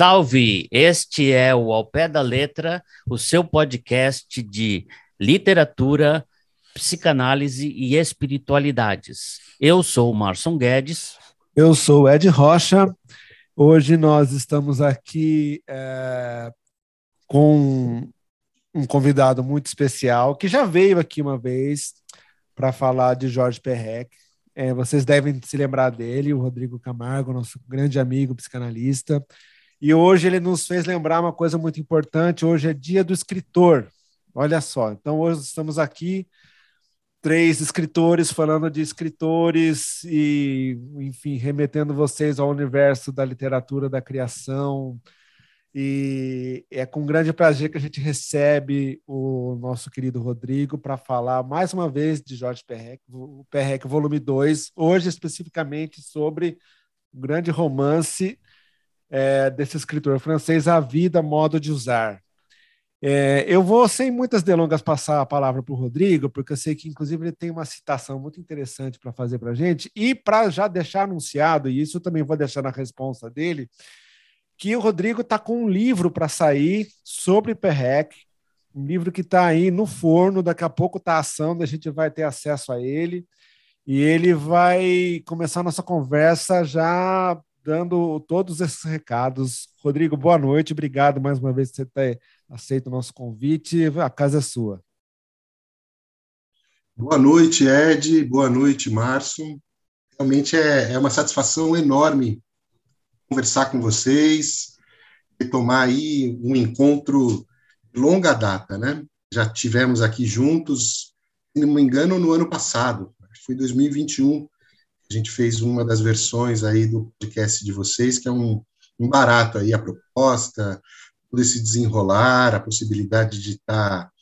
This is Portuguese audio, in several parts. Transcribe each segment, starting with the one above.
Salve! Este é o Ao Pé da Letra, o seu podcast de literatura, psicanálise e espiritualidades. Eu sou o Marson Guedes. Eu sou o Ed Rocha. Hoje nós estamos aqui é, com um convidado muito especial que já veio aqui uma vez para falar de Jorge Perrec. É, vocês devem se lembrar dele, o Rodrigo Camargo, nosso grande amigo psicanalista. E hoje ele nos fez lembrar uma coisa muito importante. Hoje é dia do escritor. Olha só. Então, hoje estamos aqui, três escritores falando de escritores e, enfim, remetendo vocês ao universo da literatura, da criação. E é com grande prazer que a gente recebe o nosso querido Rodrigo para falar mais uma vez de Jorge Perrec, o Perrec volume 2, hoje especificamente sobre o grande romance é, desse escritor francês, A Vida, Modo de Usar. É, eu vou, sem muitas delongas, passar a palavra para o Rodrigo, porque eu sei que, inclusive, ele tem uma citação muito interessante para fazer para a gente, e para já deixar anunciado, e isso eu também vou deixar na resposta dele, que o Rodrigo está com um livro para sair sobre Perrec, um livro que está aí no forno, daqui a pouco está assando, a gente vai ter acesso a ele, e ele vai começar a nossa conversa já dando todos esses recados. Rodrigo, boa noite, obrigado mais uma vez por você ter aceito o nosso convite. A casa é sua. Boa noite, Ed. Boa noite, Márcio. Realmente é, é uma satisfação enorme conversar com vocês, retomar aí um encontro de longa data, né? Já tivemos aqui juntos, se não me engano, no ano passado, foi 2021, a gente fez uma das versões aí do podcast de vocês, que é um, um barato aí a proposta, todo esse desenrolar, a possibilidade de estar tá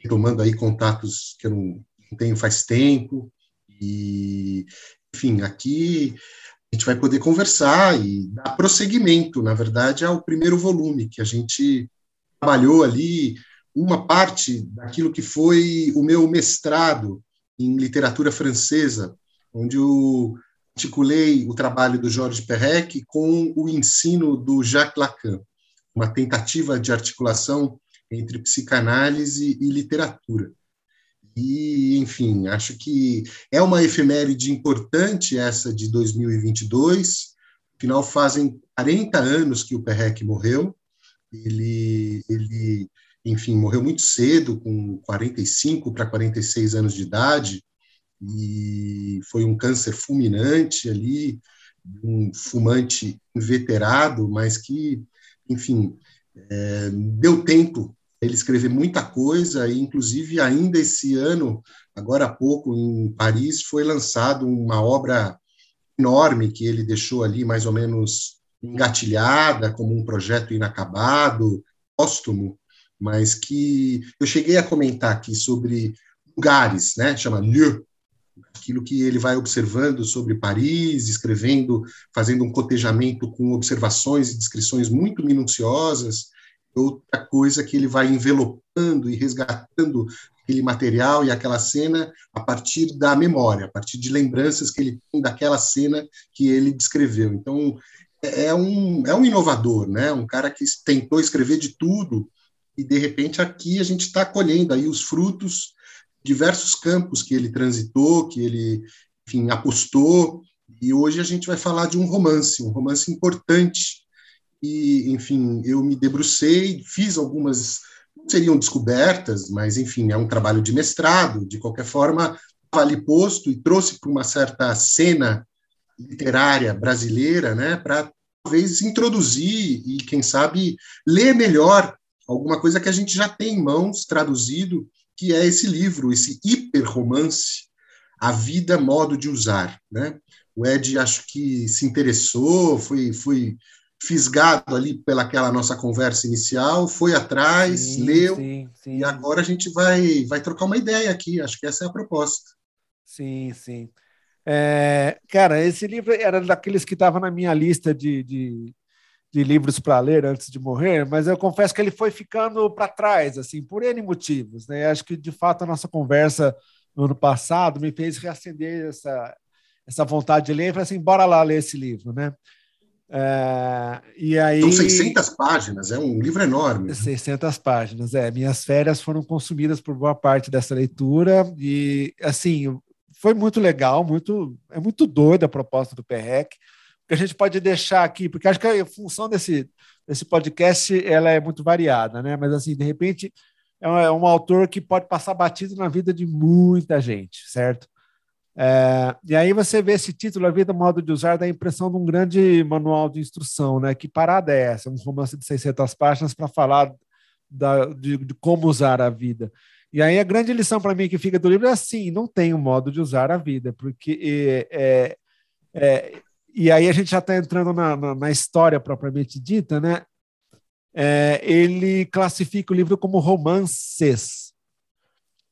retomando aí contatos que eu não, não tenho faz tempo, e, enfim, aqui a gente vai poder conversar e dar prosseguimento, na verdade, ao primeiro volume, que a gente trabalhou ali uma parte daquilo que foi o meu mestrado em literatura francesa, onde eu articulei o trabalho do Jorge Perrec com o ensino do Jacques Lacan, uma tentativa de articulação entre psicanálise e literatura. E, enfim, acho que é uma efeméride importante essa de 2022. Afinal, fazem 40 anos que o Perrec morreu. Ele, ele, enfim, morreu muito cedo, com 45 para 46 anos de idade, e foi um câncer fulminante ali, um fumante inveterado, mas que, enfim, é, deu tempo ele escrever muita coisa, e inclusive ainda esse ano, agora há pouco, em Paris, foi lançado uma obra enorme que ele deixou ali mais ou menos engatilhada, como um projeto inacabado, póstumo, mas que eu cheguei a comentar aqui sobre lugares, né? Chama Lieu, aquilo que ele vai observando sobre Paris, escrevendo, fazendo um cotejamento com observações e descrições muito minuciosas, outra coisa que ele vai envelopando e resgatando aquele material e aquela cena a partir da memória, a partir de lembranças que ele tem daquela cena que ele descreveu. Então, é, é um, é um inovador, né? um cara que tentou escrever de tudo, e de repente aqui a gente está colhendo aí os frutos diversos campos que ele transitou, que ele, enfim, apostou, e hoje a gente vai falar de um romance, um romance importante. E, enfim, eu me debrucei, fiz algumas, não seriam descobertas, mas, enfim, é um trabalho de mestrado, de qualquer forma, estava ali posto e trouxe para uma certa cena literária brasileira, né, para talvez introduzir e, quem sabe, ler melhor alguma coisa que a gente já tem em mãos, traduzido, que é esse livro, esse hiperromance, A Vida, Modo de Usar. Né? O Ed, acho que se interessou, foi, foi fisgado ali pelaquela nossa conversa inicial, foi atrás, sim, leu, sim, sim. e agora a gente vai, vai trocar uma ideia aqui, acho que essa é a proposta. Sim, sim. É, cara, esse livro era daqueles que estava na minha lista de, de, de livros para ler antes de morrer, mas eu confesso que ele foi ficando para trás, assim, por N motivos, né? Acho que de fato a nossa conversa no ano passado me fez reacender essa essa vontade de ler, e falei assim, bora lá ler esse livro, né? É, e aí, São 600 páginas, é um livro enorme. 600 páginas, é. Minhas férias foram consumidas por boa parte dessa leitura e, assim, foi muito legal, muito é muito doida a proposta do PREC, que a gente pode deixar aqui, porque acho que a função desse, desse podcast ela é muito variada, né? Mas, assim, de repente, é um, é um autor que pode passar batido na vida de muita gente, certo? É, e aí você vê esse título, A Vida, Modo de Usar, dá a impressão de um grande manual de instrução, né? Que parada é essa? Um romance de 600 páginas para falar da, de, de, como usar a vida. E aí a grande lição para mim que fica do livro é assim, não tem um modo de usar a vida, porque é, é, é e aí a gente já está entrando na, na, na, história propriamente dita, né? É, ele classifica o livro como romances,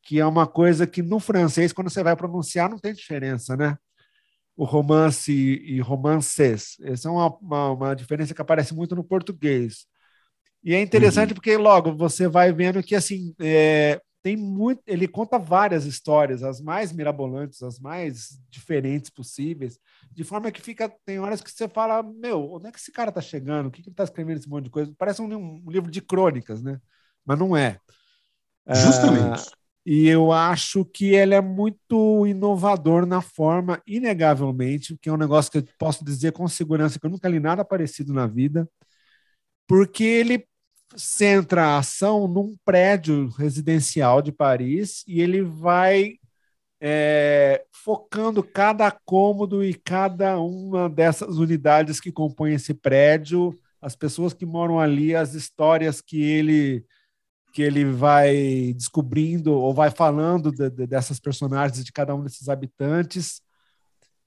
que é uma coisa que no francês, quando você vai pronunciar, não tem diferença, né? O romance e romances. Essa é uma, uma, uma diferença que aparece muito no português. E é interessante uhum. porque logo você vai vendo que assim é, tem muito. Ele conta várias histórias, as mais mirabolantes, as mais diferentes possíveis, de forma que fica. Tem horas que você fala, meu, onde é que esse cara tá chegando? O que, que ele tá escrevendo esse monte de coisa? Parece um, um livro de crônicas, né? Mas não é. Justamente. Ah, e eu acho que ele é muito inovador na forma, inegavelmente, que é um negócio que eu posso dizer com segurança que eu nunca li nada parecido na vida, porque ele centra a ação num prédio residencial de Paris e ele vai é, focando cada cômodo e cada uma dessas unidades que compõem esse prédio, as pessoas que moram ali, as histórias que ele que ele vai descobrindo ou vai falando de, de, dessas personagens, de cada um desses habitantes.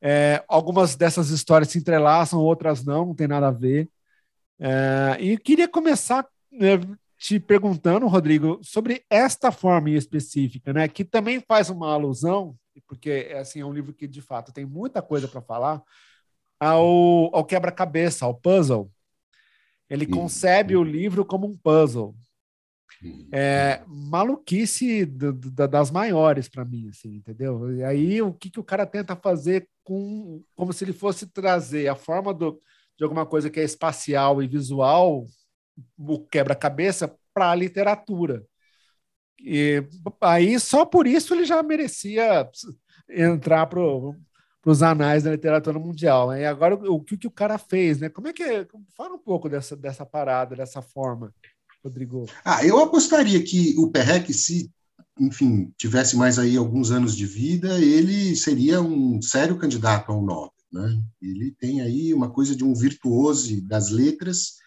É, algumas dessas histórias se entrelaçam, outras não, não tem nada a ver. É, e queria começar te perguntando, Rodrigo, sobre esta forma em específica, né, que também faz uma alusão, porque assim, é um livro que de fato tem muita coisa para falar, ao, ao quebra-cabeça, ao puzzle. Ele concebe o livro como um puzzle. É maluquice do, do, das maiores para mim, assim, entendeu? E aí o que, que o cara tenta fazer com como se ele fosse trazer a forma do, de alguma coisa que é espacial e visual, o quebra-cabeça, para a literatura. E aí só por isso ele já merecia entrar para os anais da literatura mundial. Né? E agora o que, que o cara fez, né? Como é que? Fala um pouco dessa, dessa parada, dessa forma. Rodrigo? Ah, eu apostaria que o Perrec, se enfim, tivesse mais aí alguns anos de vida, ele seria um sério candidato ao Nobel. Né? Ele tem aí uma coisa de um virtuose das letras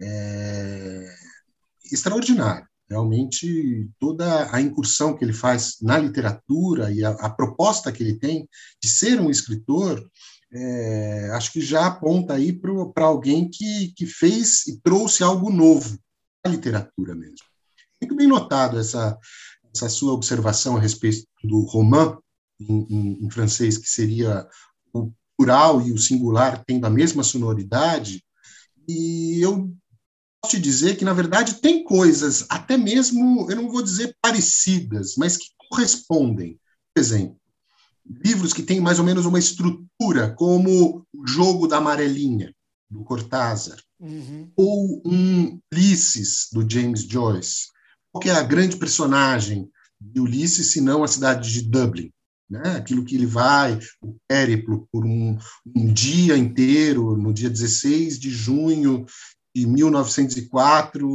é, extraordinário. Realmente, toda a incursão que ele faz na literatura e a, a proposta que ele tem de ser um escritor, é, acho que já aponta aí para alguém que, que fez e trouxe algo novo a literatura mesmo. Muito bem notado essa, essa sua observação a respeito do roman, em, em, em francês, que seria o plural e o singular tendo a mesma sonoridade, e eu te dizer que, na verdade, tem coisas, até mesmo, eu não vou dizer parecidas, mas que correspondem. Por exemplo, livros que têm mais ou menos uma estrutura, como O Jogo da Amarelinha, do Cortázar, uhum. ou um Ulisses, do James Joyce. Qual é a grande personagem de Ulisses, se não a cidade de Dublin? Né? Aquilo que ele vai, o périplo, por um, um dia inteiro, no dia 16 de junho de 1904,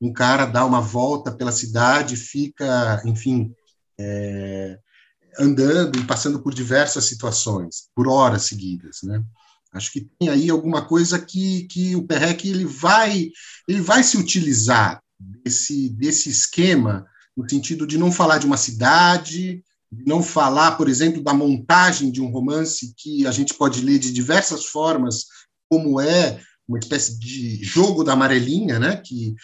um cara dá uma volta pela cidade, fica, enfim, é, andando e passando por diversas situações, por horas seguidas, né? Acho que tem aí alguma coisa que, que o Perrec ele vai, ele vai se utilizar desse, desse esquema no sentido de não falar de uma cidade, não falar, por exemplo, da montagem de um romance que a gente pode ler de diversas formas, como é uma espécie de jogo da amarelinha, né? Que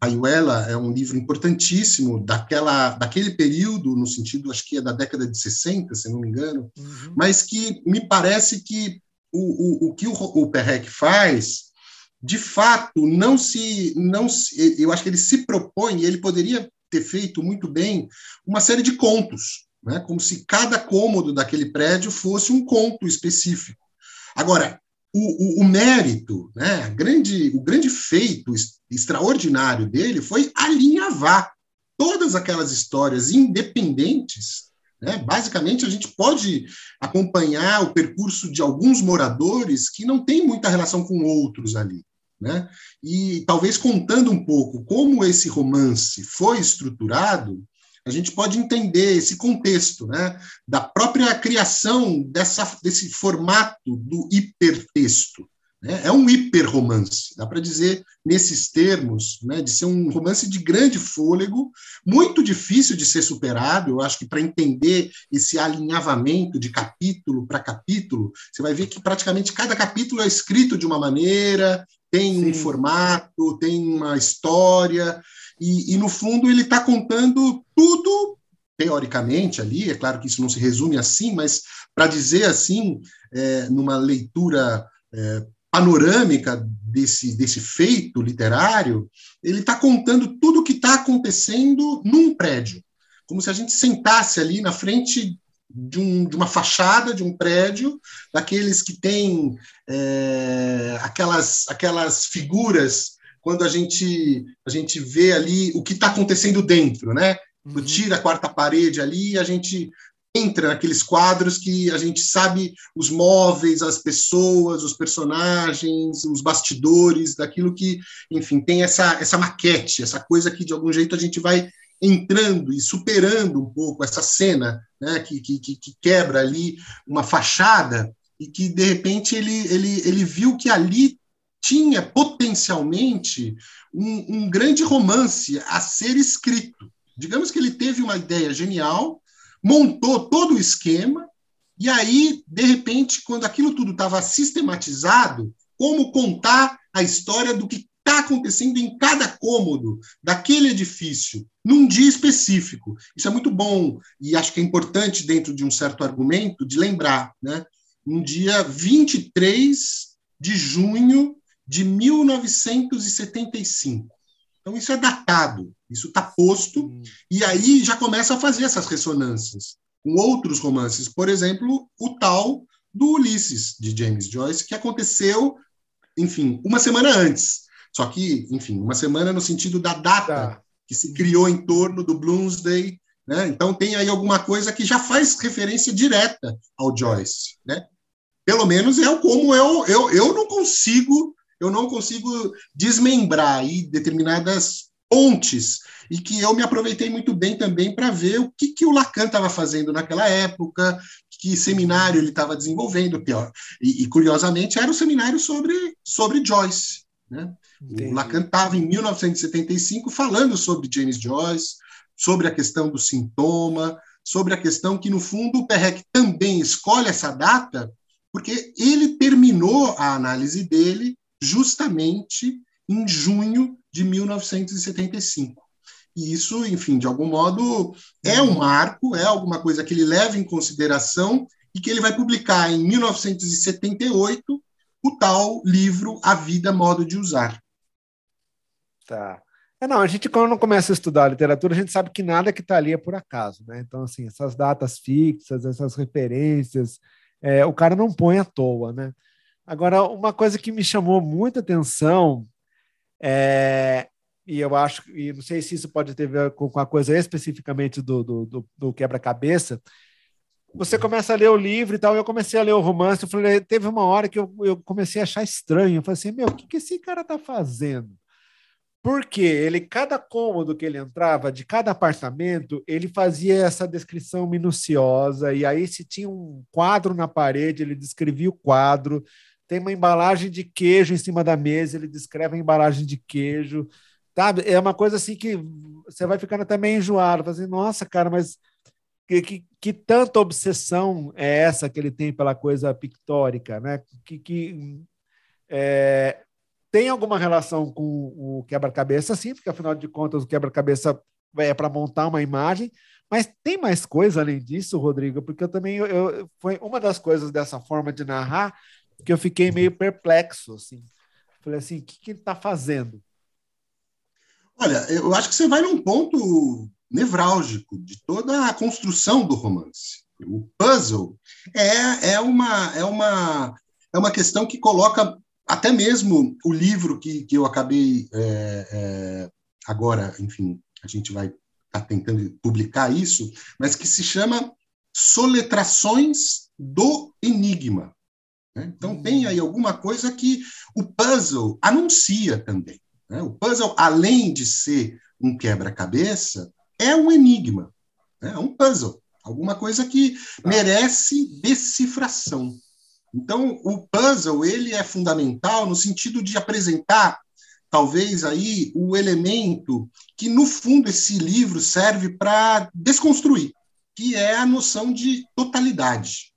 Ayuela é um livro importantíssimo daquela, daquele período, no sentido, acho que é da década de 60, se não me engano, uhum. mas que me parece que o, o, o que o, o Perrec faz, de fato, não se, não se, eu acho que ele se propõe, ele poderia ter feito muito bem uma série de contos, né? como se cada cômodo daquele prédio fosse um conto específico. Agora, o, o, o mérito, né, grande, o grande feito extraordinário dele foi alinhavar todas aquelas histórias independentes. Né? Basicamente, a gente pode acompanhar o percurso de alguns moradores que não tem muita relação com outros ali. Né? E talvez contando um pouco como esse romance foi estruturado, a gente pode entender esse contexto né, da própria criação dessa, desse formato do hipertexto. Né? É um hiperromance, dá para dizer nesses termos, né, de ser um romance de grande fôlego, muito difícil de ser superado. Eu acho que para entender esse alinhavamento de capítulo para capítulo, você vai ver que praticamente cada capítulo é escrito de uma maneira, tem Sim. um formato, tem uma história, e, e no fundo ele está contando tudo teoricamente ali, é claro que isso não se resume assim, mas para dizer assim, é, numa leitura é, panorâmica desse, desse feito literário, ele está contando tudo o que está acontecendo num prédio, como se a gente sentasse ali na frente de, um, de uma fachada de um prédio, daqueles que têm é, aquelas, aquelas figuras quando a gente, a gente vê ali o que está acontecendo dentro, né? Uhum. Tira a quarta parede ali, a gente entra naqueles quadros que a gente sabe os móveis, as pessoas, os personagens, os bastidores, daquilo que, enfim, tem essa, essa maquete, essa coisa que de algum jeito a gente vai entrando e superando um pouco essa cena, né, que, que, que quebra ali uma fachada e que de repente ele, ele, ele viu que ali tinha potencialmente um, um grande romance a ser escrito. Digamos que ele teve uma ideia genial, montou todo o esquema, e aí, de repente, quando aquilo tudo estava sistematizado, como contar a história do que está acontecendo em cada cômodo daquele edifício, num dia específico. Isso é muito bom e acho que é importante, dentro de um certo argumento, de lembrar. Né? Um dia 23 de junho de 1975. Então, isso é datado, isso está posto, hum. e aí já começa a fazer essas ressonâncias com outros romances. Por exemplo, o tal do Ulisses, de James Joyce, que aconteceu, enfim, uma semana antes. Só que, enfim, uma semana no sentido da data tá. que se criou em torno do Bloomsday. Né? Então, tem aí alguma coisa que já faz referência direta ao Joyce. Né? Pelo menos é como eu, eu, eu não consigo eu não consigo desmembrar aí determinadas pontes e que eu me aproveitei muito bem também para ver o que, que o Lacan estava fazendo naquela época, que seminário ele estava desenvolvendo, pior. E, e, curiosamente era o seminário sobre, sobre Joyce. Né? O Lacan estava em 1975 falando sobre James Joyce, sobre a questão do sintoma, sobre a questão que, no fundo, o Perrec também escolhe essa data porque ele terminou a análise dele justamente em junho de 1975. E isso, enfim, de algum modo é um marco, é alguma coisa que ele leva em consideração e que ele vai publicar em 1978 o tal livro A Vida, Modo de Usar. Tá. É, não, a gente, quando começa a estudar literatura, a gente sabe que nada que está ali é por acaso, né? Então, assim, essas datas fixas, essas referências, é, o cara não põe à toa, né? Agora, uma coisa que me chamou muita atenção é, e eu acho, e não sei se isso pode ter a ver com, a coisa especificamente do, do, do, do quebra-cabeça. Você começa a ler o livro e tal, eu comecei a ler o romance, eu falei, teve uma hora que eu, eu comecei a achar estranho, eu falei assim, meu, o que, que esse cara tá fazendo? Porque ele, cada cômodo que ele entrava, de cada apartamento, ele fazia essa descrição minuciosa, e aí se tinha um quadro na parede, ele descrevia o quadro, tem uma embalagem de queijo em cima da mesa, ele descreve a embalagem de queijo, sabe? É uma coisa assim que você vai ficando até meio enjoado, assim, nossa, cara, mas que, que, que, tanta obsessão é essa que ele tem pela coisa pictórica, né? Que, que é, tem alguma relação com o quebra-cabeça, sim, porque afinal de contas o quebra-cabeça é para montar uma imagem, mas tem mais coisa além disso, Rodrigo, porque eu também eu, eu, foi uma das coisas dessa forma de narrar que eu fiquei meio perplexo, assim. Falei assim, o que, que ele está fazendo? Olha, eu acho que você vai num ponto nevrálgico de toda a construção do romance. O puzzle é, é, uma, é, uma, é uma questão que coloca até mesmo o livro que, que eu acabei é, é, agora, enfim, a gente vai estar tá tentando publicar isso, mas que se chama Soletrações do Enigma. Né? Então, tem aí alguma coisa que o puzzle anuncia também. Né? O puzzle, além de ser um quebra-cabeça, é um enigma, né? é um puzzle, alguma coisa que tá. merece decifração. Então, o puzzle ele é fundamental no sentido de apresentar, talvez aí, o elemento que no fundo esse livro serve para desconstruir, que é a noção de totalidade.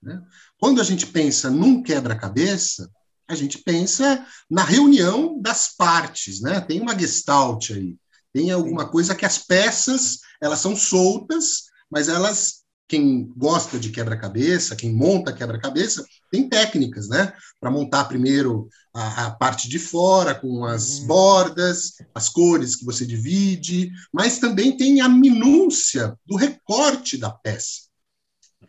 Né? Quando a gente pensa num quebra-cabeça, a gente pensa na reunião das partes, né? Tem uma gestalt aí, tem alguma coisa que as peças elas são soltas, mas elas quem gosta de quebra-cabeça, quem monta quebra-cabeça, tem técnicas, né? Para montar primeiro a, a, parte de fora, com as uhum. bordas, as cores que você divide, mas também tem a minúcia do recorte da peça,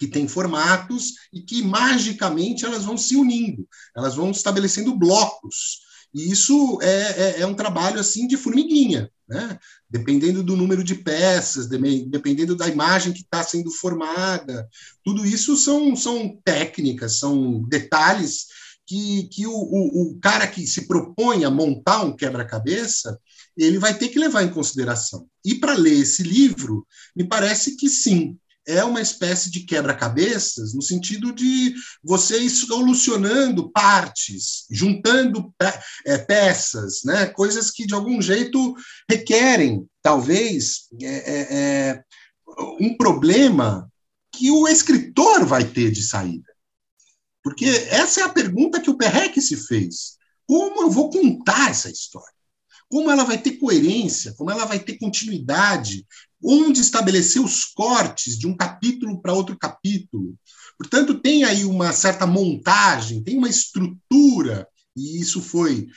que tem formatos e que magicamente elas vão se unindo, elas vão estabelecendo blocos. E isso é, é, é um trabalho assim de formiguinha. Né? Dependendo do número de peças, dependendo da imagem que está sendo formada, tudo isso são, são técnicas, são detalhes que, que o, o, o cara que se propõe a montar um quebra-cabeça, ele vai ter que levar em consideração. E para ler esse livro, me parece que sim, é uma espécie de quebra-cabeças, no sentido de você solucionando partes, juntando é, peças, né? coisas que de algum jeito requerem, talvez, é, é, é, um problema que o escritor vai ter de saída. Porque essa é a pergunta que o Perrec se fez. Como eu vou contar essa história? Como ela vai ter coerência? Como ela vai ter continuidade? Onde estabelecer os cortes de um capítulo para outro capítulo. Portanto, tem aí uma certa montagem, tem uma estrutura, e isso foi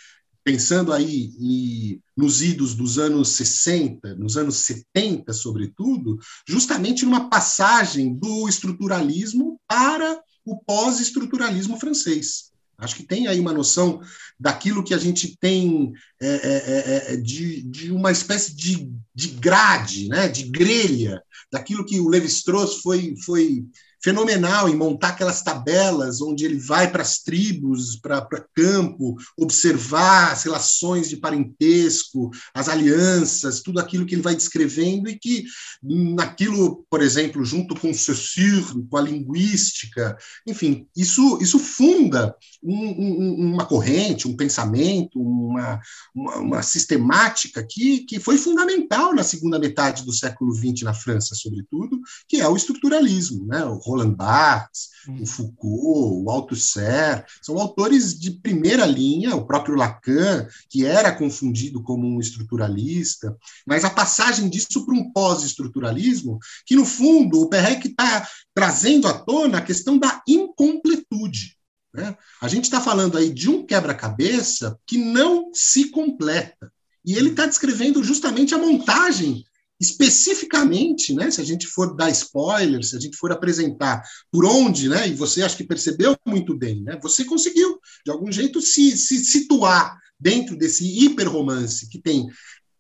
pensando aí em, nos idos dos anos 60, nos anos 70, sobretudo, justamente numa passagem do estruturalismo para o pós-estruturalismo francês. Acho que tem aí uma noção daquilo que a gente tem é, é, é, é, de, de uma espécie de, de grade, né, de grelha, daquilo que o Levi-Strauss foi, foi fenomenal em montar aquelas tabelas onde ele vai para as tribos, para campo, observar as relações de parentesco, as alianças, tudo aquilo que ele vai descrevendo e que naquilo, por exemplo, junto com o Saussure, com a linguística, enfim, isso, isso funda um, um, uma corrente, um pensamento, uma, uma, uma, sistemática que, que foi fundamental na segunda metade do século XX na França, sobretudo, que é o estruturalismo, né? o Roland Barthes, hum. o Foucault, o Althusser, são autores de primeira linha, o próprio Lacan, que era confundido como um estruturalista, mas a passagem disso para um pós-estruturalismo, que no fundo o Perrec está trazendo à tona a questão da incompletude. Né? A gente está falando aí de um quebra-cabeça que não se completa. E ele está descrevendo justamente a montagem especificamente, né, se a gente for dar spoiler, se a gente for apresentar por onde, né, e você acho que percebeu muito bem, né, você conseguiu, de algum jeito, se, se situar dentro desse hiperromance que tem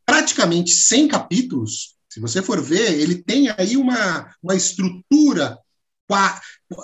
praticamente 100 capítulos, se você for ver, ele tem aí uma, uma estrutura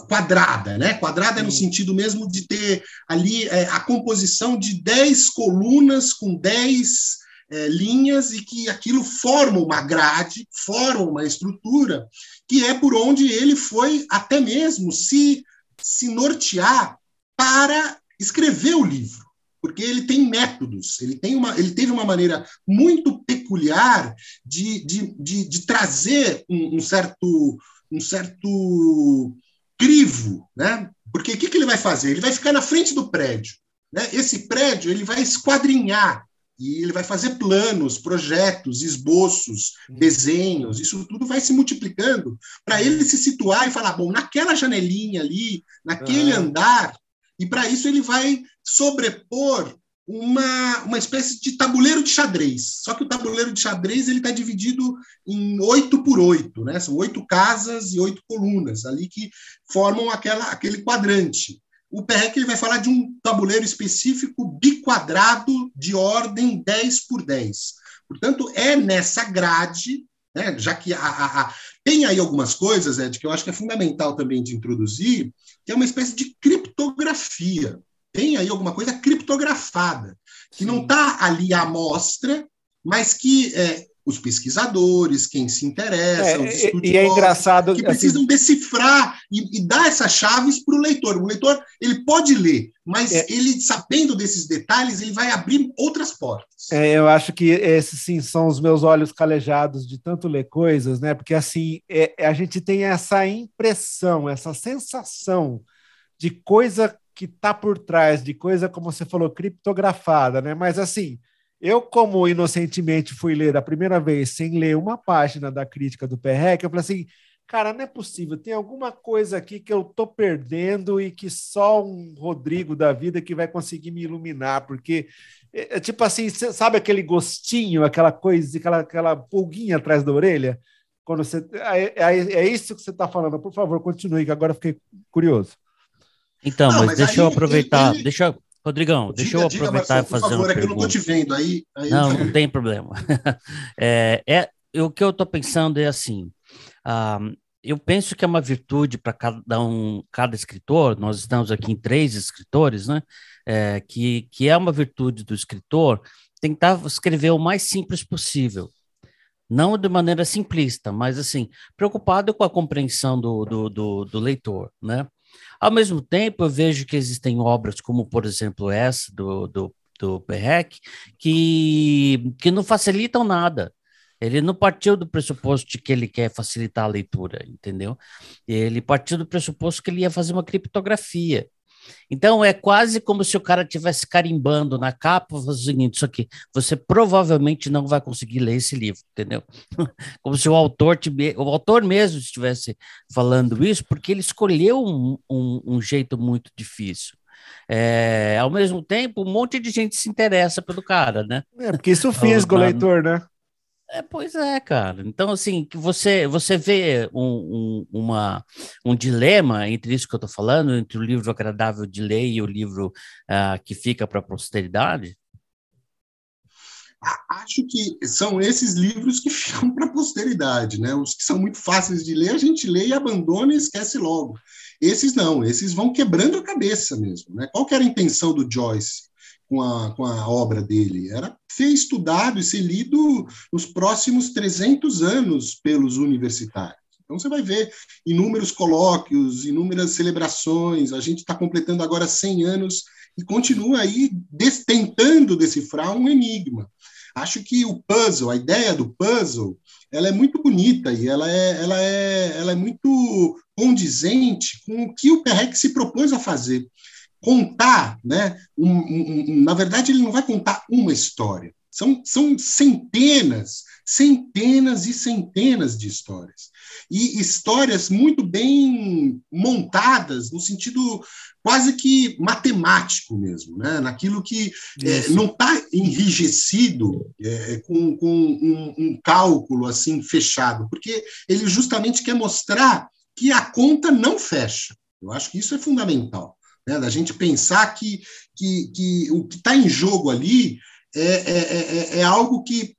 quadrada, né? Quadrada no sentido mesmo de ter ali é, a composição de 10 colunas com 10 é, linhas e que aquilo forma uma grade, forma uma estrutura, que é por onde ele foi até mesmo se, se nortear para escrever o livro. Porque ele tem métodos, ele, tem uma, ele teve uma maneira muito peculiar de, de, de, de trazer um, um, certo, um certo crivo, né? Porque o que, que ele vai fazer? Ele vai ficar na frente do prédio. Né? Esse prédio ele vai esquadrinhar e ele vai fazer planos, projetos, esboços, uhum. desenhos, isso tudo vai se multiplicando para ele se situar e falar, bom, naquela janelinha ali, naquele uhum. andar, e para isso ele vai sobrepor uma, uma espécie de tabuleiro de xadrez. Só que o tabuleiro de xadrez ele está dividido em oito por oito, né? São oito casas e oito colunas ali que formam aquela, aquele quadrante. O PREC ele vai falar de um tabuleiro específico biquadrado de ordem 10 por 10. Portanto, é nessa grade, né, já que a, a, a, tem aí algumas coisas, Ed, que eu acho que é fundamental também de introduzir, que é uma espécie de criptografia. Tem aí alguma coisa criptografada, que Sim. não está ali à mostra, mas que é, os pesquisadores, quem se interessa, é, os estudiosos, e é engraçado que precisam assim, decifrar e, e, dar essas chaves para o leitor. O leitor ele pode ler, mas é, ele sabendo desses detalhes ele vai abrir outras portas. É, eu acho que esses sim são os meus olhos calejados de tanto ler coisas, né? Porque assim é, a gente tem essa impressão, essa sensação de coisa que está por trás, de coisa como você falou criptografada, né? Mas assim eu, como inocentemente fui ler a primeira vez sem ler uma página da crítica do PREC, eu falei assim, cara, não é possível, tem alguma coisa aqui que eu tô perdendo e que só um Rodrigo da vida que vai conseguir me iluminar, porque é, é tipo assim, sabe aquele gostinho, aquela coisa, aquela, aquela pulguinha atrás da orelha? Quando você é, é, é isso que você está falando. Por favor, continue, que agora fiquei curioso. Então, não, mas, mas, deixa aí, eu aproveitar, ele... deixa, Rodrigão, diga, deixa eu aproveitar e fazer favor, uma é pergunta. que eu não estou te vendo aí. aí não, não tem problema. é, é, o que eu estou pensando é assim, uh, eu penso que é uma virtude para cada um, cada escritor, nós estamos aqui em três escritores, né, é, que, que é uma virtude do escritor tentar escrever o mais simples possível, não de maneira simplista, mas assim, preocupado com a compreensão do, do, do, do leitor, né, ao mesmo tempo, eu vejo que existem obras, como por exemplo essa do, do, do Perrec, que, que não facilitam nada. Ele não partiu do pressuposto de que ele quer facilitar a leitura, entendeu? Ele partiu do pressuposto que ele ia fazer uma criptografia. Então é quase como se o cara estivesse carimbando na capa, o seguinte, isso aqui, você provavelmente não vai conseguir ler esse livro, entendeu? Como se o autor, te, o autor mesmo estivesse falando isso, porque ele escolheu um, um, um jeito muito difícil. É, ao mesmo tempo, um monte de gente se interessa pelo cara, né? É, porque isso fisga o leitor, né? É, pois é, cara. Então, assim, que você, você vê um, um, uma, um dilema entre isso que eu estou falando, entre o livro agradável de ler e o livro uh, que fica para a posteridade? Acho que são esses livros que ficam para a posteridade, né? Os que são muito fáceis de ler, a gente lê e abandona e esquece logo. Esses não, esses vão quebrando a cabeça mesmo, né? Qual era a intenção do Joyce? Com a, com a obra dele, era ser estudado e ser lido nos próximos 300 anos pelos universitários. Então você vai ver inúmeros colóquios, inúmeras celebrações. A gente está completando agora 100 anos e continua aí des tentando decifrar um enigma. Acho que o puzzle, a ideia do puzzle, ela é muito bonita e ela é, ela é, ela é muito condizente com o que o Perrec se propôs a fazer contar, né? Um, um, um, na verdade, ele não vai contar uma história. São, são centenas, centenas e centenas de histórias. E histórias muito bem montadas, no sentido quase que matemático mesmo, né? naquilo que é, não está enrijecido é, com, com um, um cálculo assim fechado, porque ele justamente quer mostrar que a conta não fecha. Eu acho que isso é fundamental né? da gente pensar que, que, que o que está em jogo ali é, é, é, é, algo que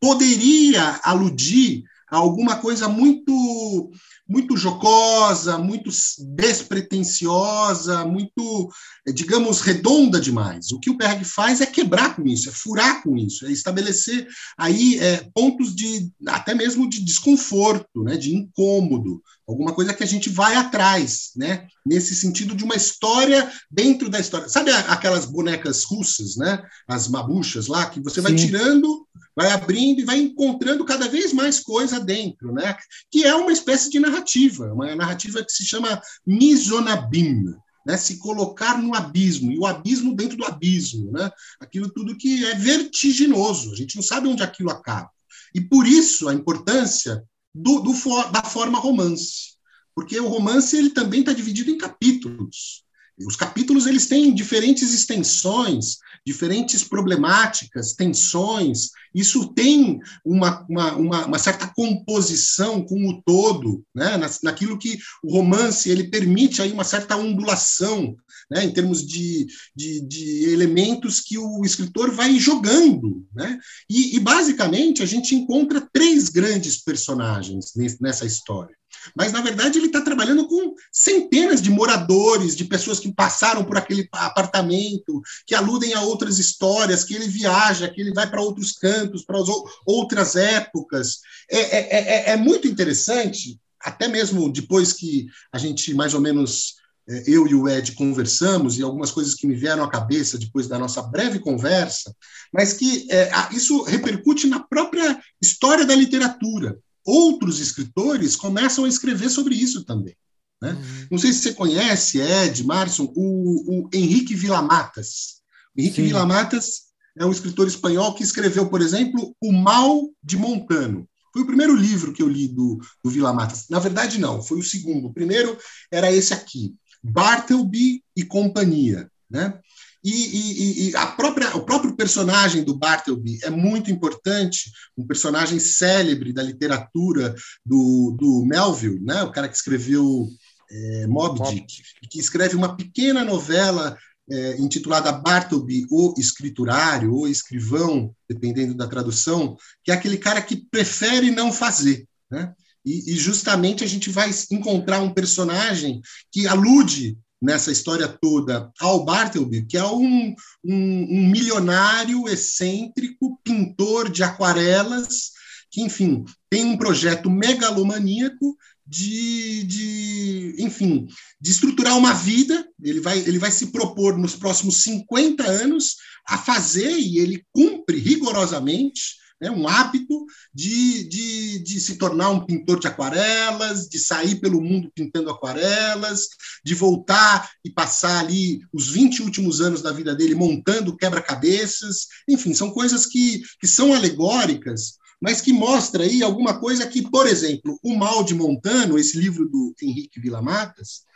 poderia aludir alguma coisa muito muito jocosa, muito despretensiosa, muito, digamos, redonda demais. O que o Berg faz é quebrar com isso, é furar com isso, é estabelecer aí é, pontos de até mesmo de desconforto, né, de incômodo, alguma coisa que a gente vai atrás, né? Nesse sentido de uma história dentro da história. Sabe aquelas bonecas russas, né? As mabuchas lá que você vai Sim. tirando, vai abrindo e vai encontrando cada vez mais coisa dentro, né? Que é uma espécie de narrativa, uma narrativa que se chama misonabim, né? Se colocar no abismo e o abismo dentro do abismo, né? Aquilo tudo que é vertiginoso. A gente não sabe onde aquilo acaba. E por isso a importância do, do, da forma romance. Porque o romance ele também está dividido em capítulos. Os capítulos eles têm diferentes extensões, diferentes problemáticas, tensões. Isso tem uma, uma, uma, uma certa composição com o todo, né? Na, naquilo que o romance ele permite aí uma certa ondulação, né? em termos de, de, de elementos que o escritor vai jogando. Né? E, e basicamente a gente encontra três grandes personagens nessa história. Mas, na verdade, ele está trabalhando com centenas de moradores, de pessoas que passaram por aquele apartamento, que aludem a outras histórias, que ele viaja, que ele vai para outros cantos, para outras épocas. É, é, é, é, muito interessante, até mesmo depois que a gente mais ou menos é, eu e o Ed conversamos e algumas coisas que me vieram à cabeça depois da nossa breve conversa, mas que é, isso repercute na própria história da literatura outros escritores começam a escrever sobre isso também. Né? Uhum. Não sei se você conhece, Ed, Márcio, o, o Henrique Villamatas. O Henrique Sim. Villamatas é um escritor espanhol que escreveu, por exemplo, O Mal de Montano. Foi o primeiro livro que eu li do, do Villamatas. Na verdade, não, foi o segundo. O primeiro era esse aqui, Bartleby e Companhia. Né? E, e, e, a própria, o próprio personagem do Bartleby é muito importante, um personagem célebre da literatura do, do Melville, né? o cara que escreveu é, Moby Dick, que escreve uma pequena novela é, intitulada Bartleby, o escriturário, ou escrivão, dependendo da tradução, que é aquele cara que prefere não fazer. Né? E, e justamente a gente vai encontrar um personagem que alude nessa história toda ao Bartleby, que é um, um, um milionário excêntrico, pintor de aquarelas, que, enfim, tem um projeto megalomaníaco de, de, enfim, de estruturar uma vida. Ele vai, ele vai se propor nos próximos 50 anos a fazer, e ele cumpre rigorosamente né, um hábito de, de, de se tornar um pintor de aquarelas, de sair pelo mundo pintando aquarelas, de voltar e passar ali os 20 últimos anos da vida dele montando quebra-cabeças. Enfim, são coisas que, que são alegóricas, mas que mostra aí alguma coisa que, por exemplo, O Mal de Montano, esse livro do Henrique Villamatas, é,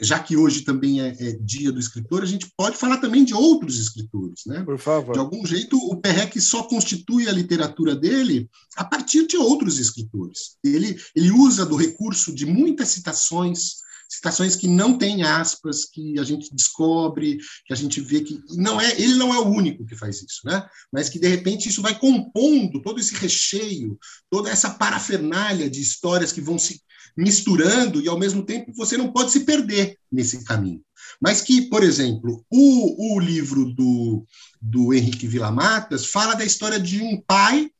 já que hoje também é, é, dia do escritor, a gente pode falar também de outros escritores, né? Por favor. De algum jeito, o Perrec só constitui a literatura dele a partir de outros escritores. Ele, ele usa do recurso de muitas citações, citações que não têm aspas, que a gente descobre, que a gente vê que não é, ele não é o único que faz isso, né? Mas que de repente isso vai compondo todo esse recheio, toda essa parafernália de histórias que vão se misturando e, ao mesmo tempo, você não pode se perder nesse caminho. Mas que, por exemplo, o, o livro do, do Henrique Villamatas fala da história de um pai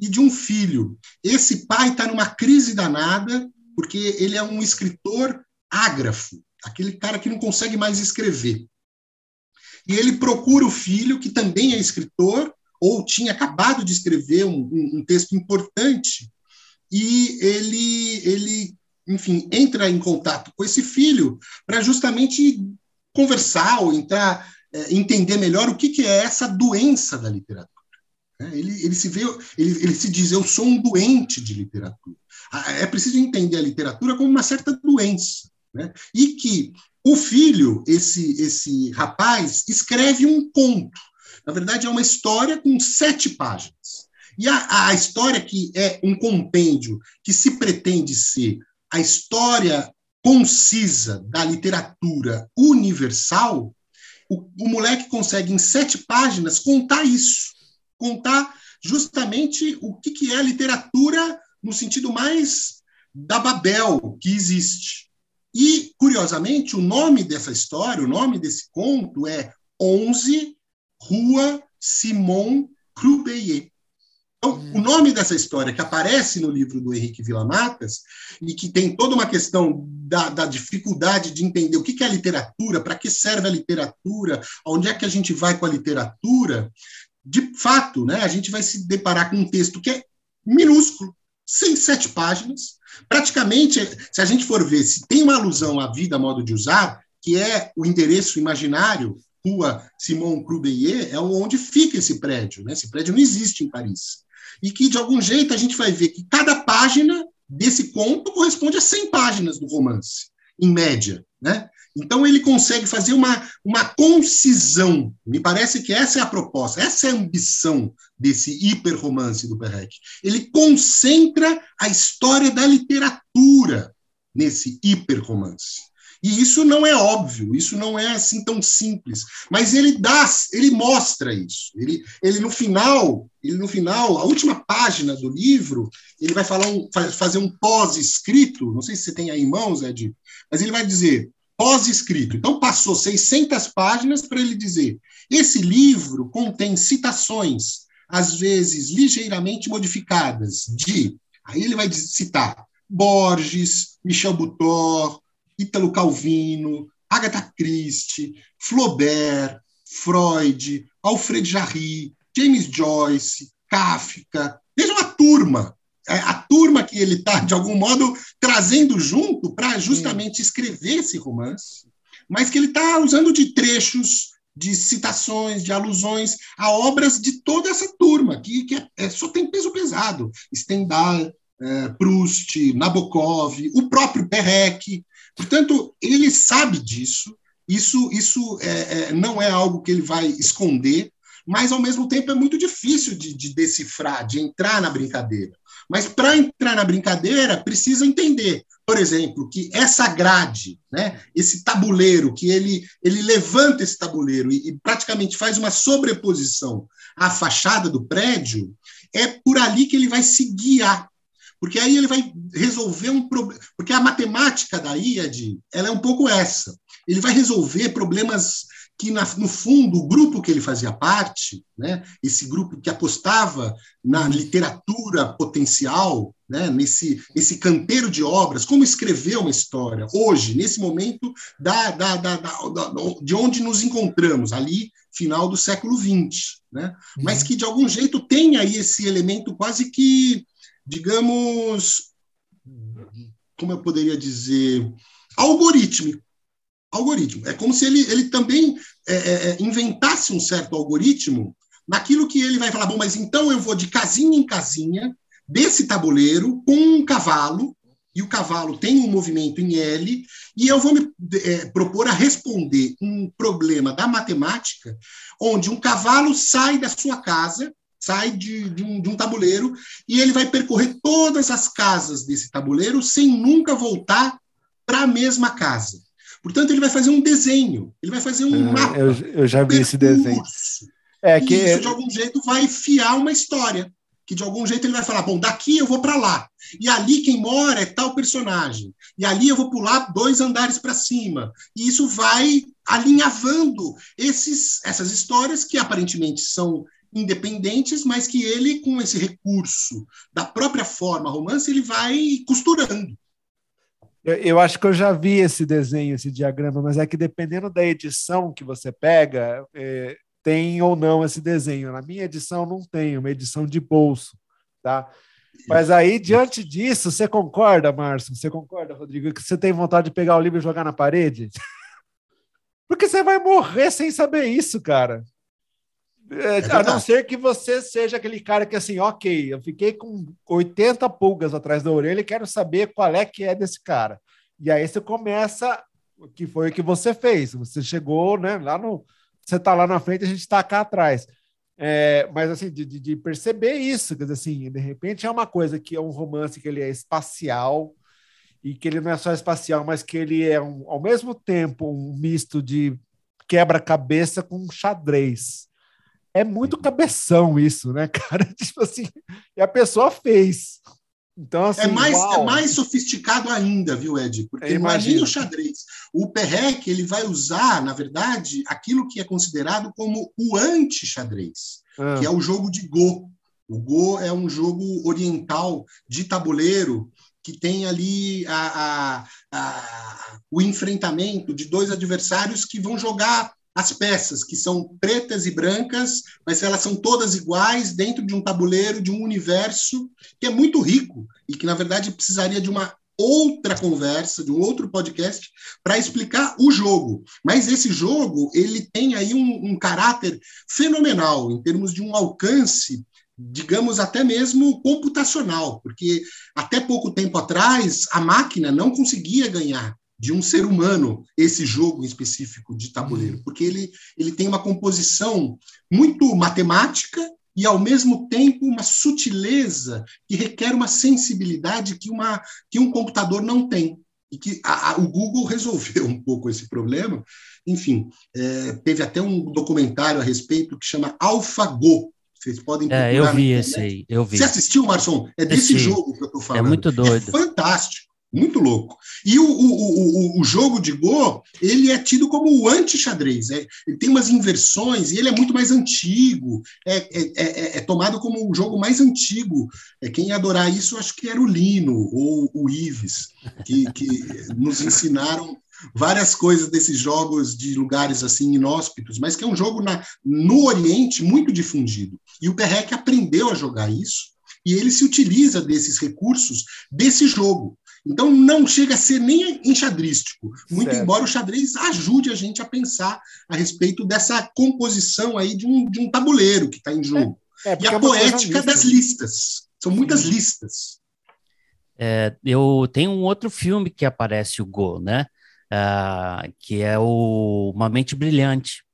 e de um filho. Esse pai está numa crise danada, porque ele é um escritor ágrafo, aquele cara que não consegue mais escrever. E ele procura o filho, que também é escritor, ou tinha acabado de escrever um, um, um texto importante, e ele, ele enfim, entra em contato com esse filho para justamente conversar ou entrar, é, entender melhor o que, que é essa doença da literatura. É, ele, ele, se vê, ele, ele se diz, eu sou um doente de literatura. É preciso entender a literatura como uma certa doença. Né? E que o filho, esse, esse rapaz, escreve um conto. Na verdade, é uma história com sete páginas. E a, a história que é um compêndio que se pretende ser a história concisa da literatura universal, o, o moleque consegue, em sete páginas, contar isso. Contar justamente o que, que é a literatura no sentido mais da Babel que existe. E, curiosamente, o nome dessa história, o nome desse conto é 11 Rua Simon Crubeillet. Então, o nome dessa história que aparece no livro do Henrique Villamatas e que tem toda uma questão da, da dificuldade de entender o que, é a literatura, para que serve a literatura, onde é que a gente vai com a literatura, de fato, né, a gente vai se deparar com um texto que é minúsculo, sem sete páginas. Praticamente, se a gente for ver se tem uma alusão à vida, modo de usar, que é o endereço imaginário Rua Simon Crubeillet, é onde fica esse prédio. Né? Esse prédio não existe em Paris e que, de algum jeito, a gente vai ver que cada página desse conto corresponde a 100 páginas do romance, em média. Né? Então ele consegue fazer uma, uma concisão. Me parece que essa é a proposta, essa é a ambição desse hiperromance do Perrec. Ele concentra a história da literatura nesse hiperromance. E isso não é óbvio, isso não é assim tão simples, mas ele dá, ele mostra isso. Ele, ele no final, ele no final, a última página do livro, ele vai falar um, fazer um pós-escrito, não sei se você tem aí em mãos, Ed, mas ele vai dizer pós-escrito. Então passou 600 páginas para ele dizer: esse livro contém citações, às vezes ligeiramente modificadas, de. Aí ele vai citar Borges, Michel Butor, Ítalo Calvino, Agatha Christie, Flaubert, Freud, Alfred Jarry, James Joyce, Kafka. Veja uma turma, é, a turma que ele está, de algum modo, trazendo junto para justamente escrever esse romance, mas que ele está usando de trechos, de citações, de alusões a obras de toda essa turma, que, que é, é, só tem peso pesado. Stendhal, é, Proust, Nabokov, o próprio Perec, Portanto, ele sabe disso, isso, isso é, é, não é algo que ele vai esconder, mas ao mesmo tempo é muito difícil de, de decifrar, de entrar na brincadeira. Mas para entrar na brincadeira, precisa entender, por exemplo, que essa grade, né, esse tabuleiro, que ele, ele levanta esse tabuleiro e, e praticamente faz uma sobreposição à fachada do prédio, é por ali que ele vai se guiar porque aí ele vai resolver um problema. Porque a matemática da IAD ela é um pouco essa. Ele vai resolver problemas que, na, no fundo, o grupo que ele fazia parte, né, esse grupo que apostava na literatura potencial, né, nesse, nesse canteiro de obras, como escrever uma história, hoje, nesse momento da, da, da, da de onde nos encontramos, ali, final do século XX. Né, uhum. Mas que, de algum jeito, tem aí esse elemento quase que digamos, como eu poderia dizer, algorítmico. Algoritmo. É como se ele, ele também é, é, é, inventasse um certo algoritmo naquilo que ele vai falar, bom, mas então eu vou de casinha em casinha desse tabuleiro com um cavalo, e o cavalo tem um movimento em L, e eu vou me é, propor a responder um problema da matemática, onde um cavalo sai da sua casa sai de, de, um, de um tabuleiro e ele vai percorrer todas as casas desse tabuleiro sem nunca voltar para a mesma casa. Portanto, ele vai fazer um desenho, ele vai fazer um ah, mapa. Eu, eu já vi esse desenho. É que isso, de algum jeito, vai fiar uma história. Que de algum jeito ele vai falar: bom, daqui eu vou para lá. E ali quem mora é tal personagem. E ali eu vou pular dois andares para cima. E isso vai alinhavando esses, essas histórias que aparentemente são independentes, mas que ele, com esse recurso da própria forma romance, ele vai costurando. Eu, eu, acho que eu já vi esse desenho, esse diagrama, mas é que dependendo da edição que você pega, é, tem ou não esse desenho. Na minha edição não tem, uma edição de bolso, tá? Mas aí, diante disso, você concorda, Márcio? Você concorda, Rodrigo, que você tem vontade de pegar o livro e jogar na parede? Porque você vai morrer sem saber isso, cara. É, é a não ser que você seja aquele cara que assim, ok, eu fiquei com 80 pulgas atrás da orelha e quero saber qual é que é desse cara. E aí você começa, que foi o que você fez. Você chegou, né? Lá no. Você está lá na frente, a gente está cá atrás. É, mas assim, de, de, perceber isso, quer dizer, assim, de repente é uma coisa que é um romance que ele é espacial e que ele não é só espacial, mas que ele é um, ao mesmo tempo um misto de quebra-cabeça com xadrez é muito cabeção isso, né, cara? Tipo assim, e a pessoa fez. Então, assim, é, mais, é mais sofisticado ainda, viu, Ed? Porque não é nem o xadrez. O Perrec ele vai usar, na verdade, aquilo que é considerado como o anti-xadrez, ah. que é o jogo de Go. O Go é um jogo oriental de tabuleiro que tem ali a, a, a, o enfrentamento de dois adversários que vão jogar as peças, que são pretas e brancas, mas elas são todas iguais dentro de um tabuleiro, de um universo que é muito rico e que, na verdade, precisaria de uma outra conversa, de um outro podcast, para explicar o jogo. Mas esse jogo, ele tem aí um, um caráter fenomenal, em termos de um alcance digamos até mesmo computacional, porque até pouco tempo atrás a máquina não conseguia ganhar de um ser humano esse jogo específico de tabuleiro, porque ele, ele tem uma composição esse jogo específico de tabuleiro, porque ele, ele tem uma composição muito matemática e, ao mesmo tempo, uma sutileza que requer uma sensibilidade que, uma, que um computador não tem. E que a, a, o Google resolveu um pouco esse problema. Enfim, é, teve até um documentário a respeito que chama AlphaGo, vocês podem procurar. É, eu vi esse aí, eu vi. Você assistiu, Marson? É desse jogo que eu estou falando. É muito doido. É fantástico. Muito louco. E o, o, o, o jogo de Go, ele é tido como o anti-xadrez. É, ele tem umas inversões e ele é muito mais antigo. É, é, é, é tomado como o jogo mais antigo. É, quem adorar isso, acho que era o Lino ou o Ives, que, que nos ensinaram várias coisas desses jogos de lugares assim inóspitos, mas que é um jogo na, no Oriente muito difundido. E o Perrec aprendeu a jogar isso e ele se utiliza desses recursos desse jogo. Então, não chega a ser nem enxadrístico, muito certo. embora o xadrez ajude a gente a pensar a respeito dessa composição aí de um, de um tabuleiro que está em jogo. É, é e a é poética das né? listas. São muitas Sim. listas. É, eu tenho um outro filme que aparece o Go, né? Uh, que é o Uma Mente Brilhante.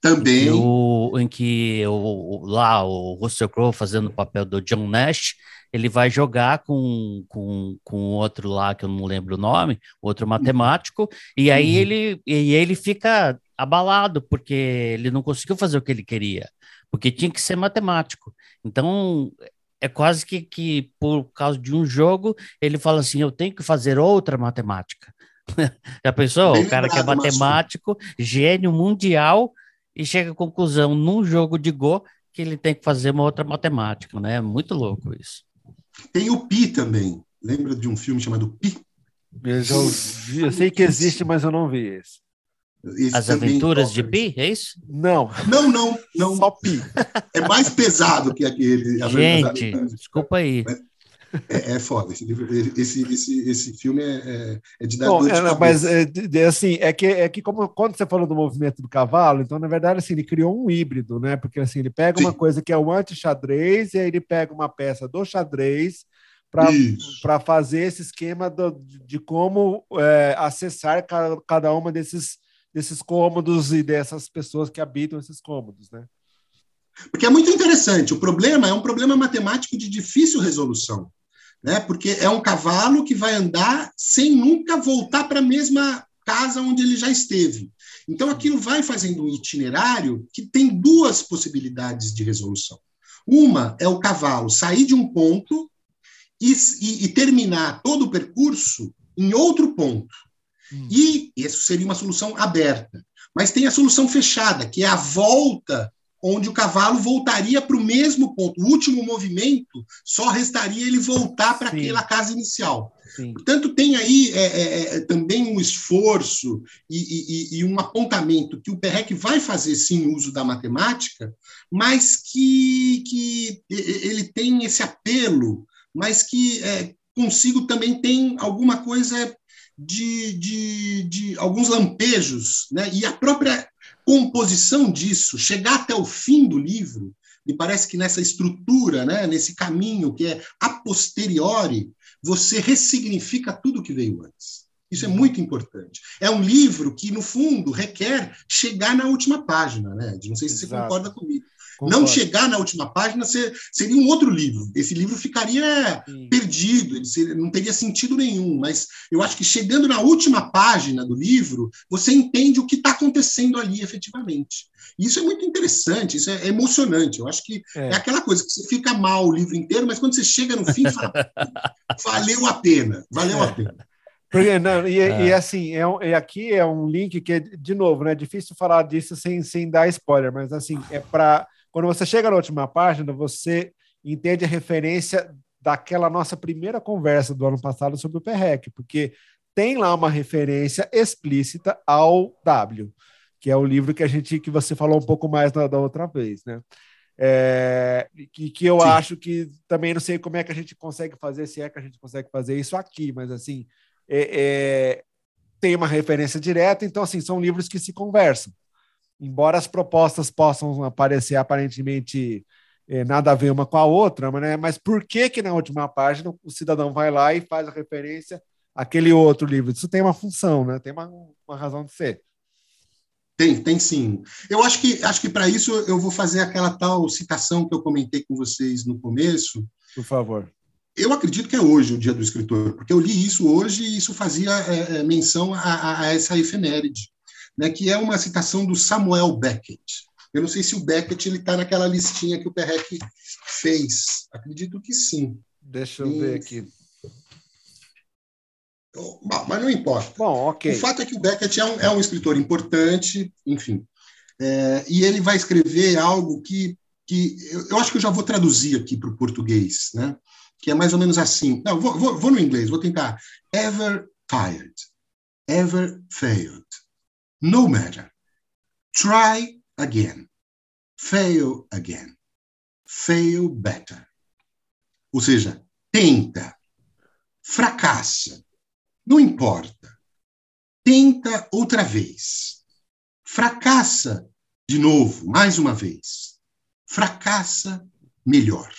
Também. Em que, o, em que o, lá o Russell Crowe fazendo o papel do John Nash, ele vai jogar com, com, com outro lá, que eu não lembro o nome, outro uhum. matemático, e aí uhum. ele, e ele fica abalado, porque ele não conseguiu fazer o que ele queria, porque tinha que ser matemático. Então, é quase que, que por causa de um jogo, ele fala assim: eu tenho que fazer outra matemática. Já pensou? Bem o cara que é matemático, gênio mundial, e chega à conclusão num jogo de Go que ele tem que fazer uma outra matemática, né? Muito louco isso. Tem o Pi também. Lembra de um filme chamado Pi? Eu já ouvi, eu sei que existe, mas eu não vi esse. esse As Aventuras de Pi, é isso? Não. Não, não, não. Só Pi. É mais pesado que aquele. Gente, desculpa aí. É, é foda. Esse, livro, esse, esse, esse filme é, é, é de dar Bom, de é, Mas, é, assim, é que, é que como, quando você falou do movimento do cavalo, então, na verdade, assim, ele criou um híbrido, né? Porque, assim, ele pega Sim. uma coisa que é o anti-xadrez e aí ele pega uma peça do xadrez para fazer esse esquema do, de como é, acessar cada, cada uma desses, desses cômodos e dessas pessoas que habitam esses cômodos, né? Porque é muito interessante. O problema é um problema matemático de difícil resolução né? Porque é um cavalo que vai andar sem nunca voltar para a mesma casa onde ele já esteve. Então aquilo vai fazendo um itinerário que tem duas possibilidades de resolução. Uma é o cavalo sair de um ponto e, e, e terminar todo o percurso em outro ponto. Hum. E isso seria uma solução aberta. Mas tem a solução fechada, que é a volta onde o cavalo voltaria para o mesmo ponto. O último movimento só restaria ele voltar para aquela casa inicial. Sim. Portanto, tem aí é, é, é, também um esforço e, e, e, um apontamento que o Perrec vai fazer sim uso da matemática, mas que, que ele tem esse apelo, mas que é, consigo também tem alguma coisa de, de, de, alguns lampejos, né? e a própria composição disso, chegar até o fim do livro, me parece que nessa estrutura, né, nesse caminho que é a posteriori, você ressignifica tudo que veio antes. Isso é uhum. muito importante. É um livro que, no fundo, requer chegar na última página, né? Não sei se Exato. você concorda comigo. Concordo. Não chegar na última página seria um outro livro. Esse livro ficaria Sim. perdido, ele seria, não teria sentido nenhum. Mas eu acho que chegando na última página do livro, você entende o que está acontecendo ali efetivamente. Isso é muito interessante, isso é emocionante. Eu acho que é. é. aquela coisa que você fica mal o livro inteiro, mas quando você chega no fim, fala, valeu a pena, valeu é. a pena. Porque, não, e, é. e, assim, é, um, e aqui é um link que, de novo, né, é difícil falar disso sem, sem dar spoiler, mas assim, é para quando você chega na última página, você entende a referência daquela nossa primeira conversa do ano passado sobre o PREC, porque tem lá uma referência explícita ao W, que é o livro que a gente que você falou um pouco mais da, da outra vez, né? É, que, que eu Sim. acho que também não sei como é que a gente consegue fazer, se é que a gente consegue fazer isso aqui, mas assim é, é, tem uma referência direta, então assim são livros que se conversam embora as propostas possam aparecer aparentemente é, nada a ver uma com a outra, né? mas por que que na última página o cidadão vai lá e faz a referência aquele outro livro. Isso tem uma função, né? Tem uma, uma razão de ser. Tem, tem sim. Eu acho que acho que para isso eu vou fazer aquela tal citação que eu comentei com vocês no começo. Por favor. Eu acredito que é hoje o dia do escritor, porque eu li isso hoje e isso fazia é, é menção a, a, a, essa efeméride, né, que é uma citação do Samuel Beckett. Eu não sei se o Beckett está naquela listinha que o Perrec fez. Acredito que sim. Deixa eu e... ver aqui. Bom, mas não importa. Bom, ok. O fato é que o Beckett é um, é um escritor importante, enfim. É, e ele vai escrever algo que, que eu, eu, acho que eu já vou traduzir aqui para o português, né? que é mais ou menos assim. Não, vou, vou, vou no inglês, vou tentar. Ever tired, ever failed, no matter. Try again, fail again, fail better. Ou seja, tenta, fracassa, não importa. Tenta outra vez. Fracassa de novo, mais uma vez. Fracassa melhor.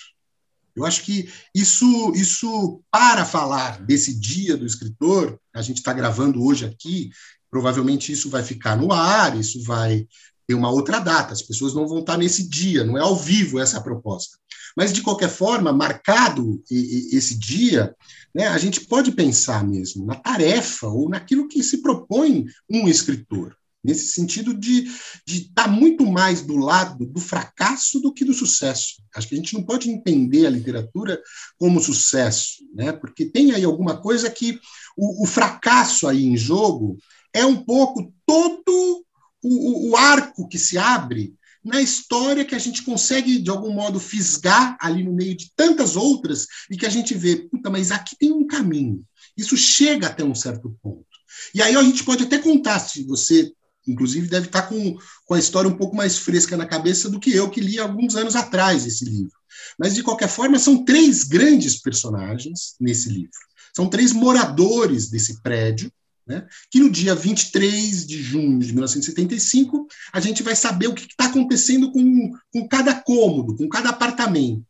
Eu acho que isso, isso para falar desse dia do escritor, a gente está gravando hoje aqui, provavelmente isso vai ficar no ar, isso vai ter uma outra data, as pessoas não vão estar nesse dia, não é ao vivo essa proposta. Mas, de qualquer forma, marcado esse dia, né, a gente pode pensar mesmo na tarefa ou naquilo que se propõe um escritor nesse sentido de estar tá muito mais do lado do fracasso do que do sucesso. Acho que a gente não pode entender a literatura como sucesso, né? porque tem aí alguma coisa que o, o fracasso aí em jogo é um pouco todo o, o, arco que se abre na história que a gente consegue, de algum modo, fisgar ali no meio de tantas outras e que a gente vê, puta, mas aqui tem um caminho. Isso chega até um certo ponto. E aí a gente pode até contar, se você inclusive deve estar com, com a história um pouco mais fresca na cabeça do que eu, que li alguns anos atrás esse livro. Mas, de qualquer forma, são três grandes personagens nesse livro. São três moradores desse prédio, né, que no dia 23 de junho de 1975, a gente vai saber o que está acontecendo com, com cada cômodo, com cada apartamento.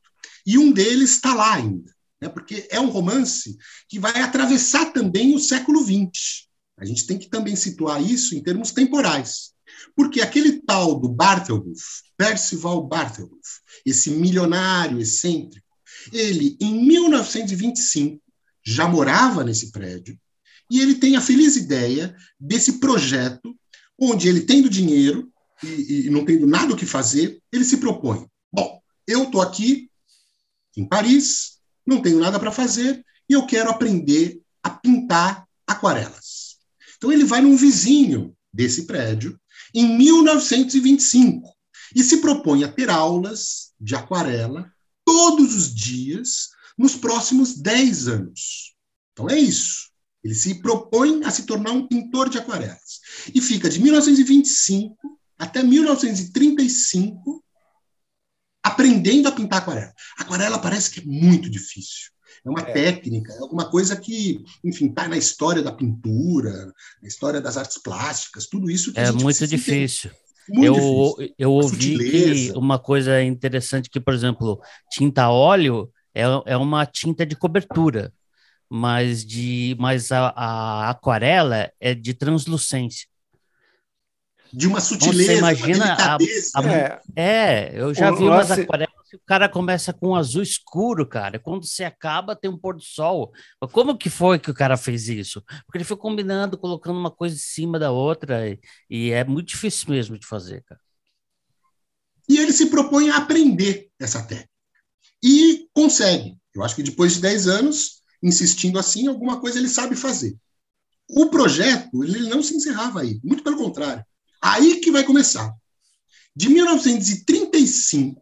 E um deles está lá ainda, né, porque é um romance que vai atravessar também o século XX. A gente tem que também situar isso em termos temporais. Porque aquele tal do Barthelbuff, Percival Barthelbuff, esse milionário excêntrico, ele, em 1925, já morava nesse prédio e ele tem a feliz ideia desse projeto onde ele, tendo dinheiro e, e não tendo nada o que fazer, ele se propõe: bom, eu estou aqui em Paris, não tenho nada para fazer e eu quero aprender a pintar aquarelas. Então ele vai num vizinho desse prédio em 1925 e se propõe a ter aulas de aquarela todos os dias nos próximos 10 anos. Então é isso. Ele se propõe a se tornar um pintor de aquarelas. E fica de 1925 até 1935 aprendendo a pintar aquarela. Aquarela parece que é muito difícil. É uma é. técnica, é alguma coisa que, enfim, está na história da pintura, na história das artes plásticas, tudo isso. é muito difícil. Muito eu, difícil. eu ouvi que uma coisa interessante que, por exemplo, tinta óleo é, é uma tinta de cobertura, mas de mas a, a aquarela é de translucência de uma sutileza, Você imagina a, a, é. é, eu já o vi umas aquarelas que o cara começa com um azul escuro, cara. Quando você acaba, tem um pôr do sol. Como que foi que o cara fez isso? Porque ele foi combinando, colocando uma coisa em cima da outra, e, e é muito difícil mesmo de fazer, cara. E ele se propõe a aprender essa técnica. E consegue. Eu acho que depois de 10 anos, insistindo assim, alguma coisa ele sabe fazer. O projeto, ele não se encerrava aí, muito pelo contrário. Aí que vai começar. De 1935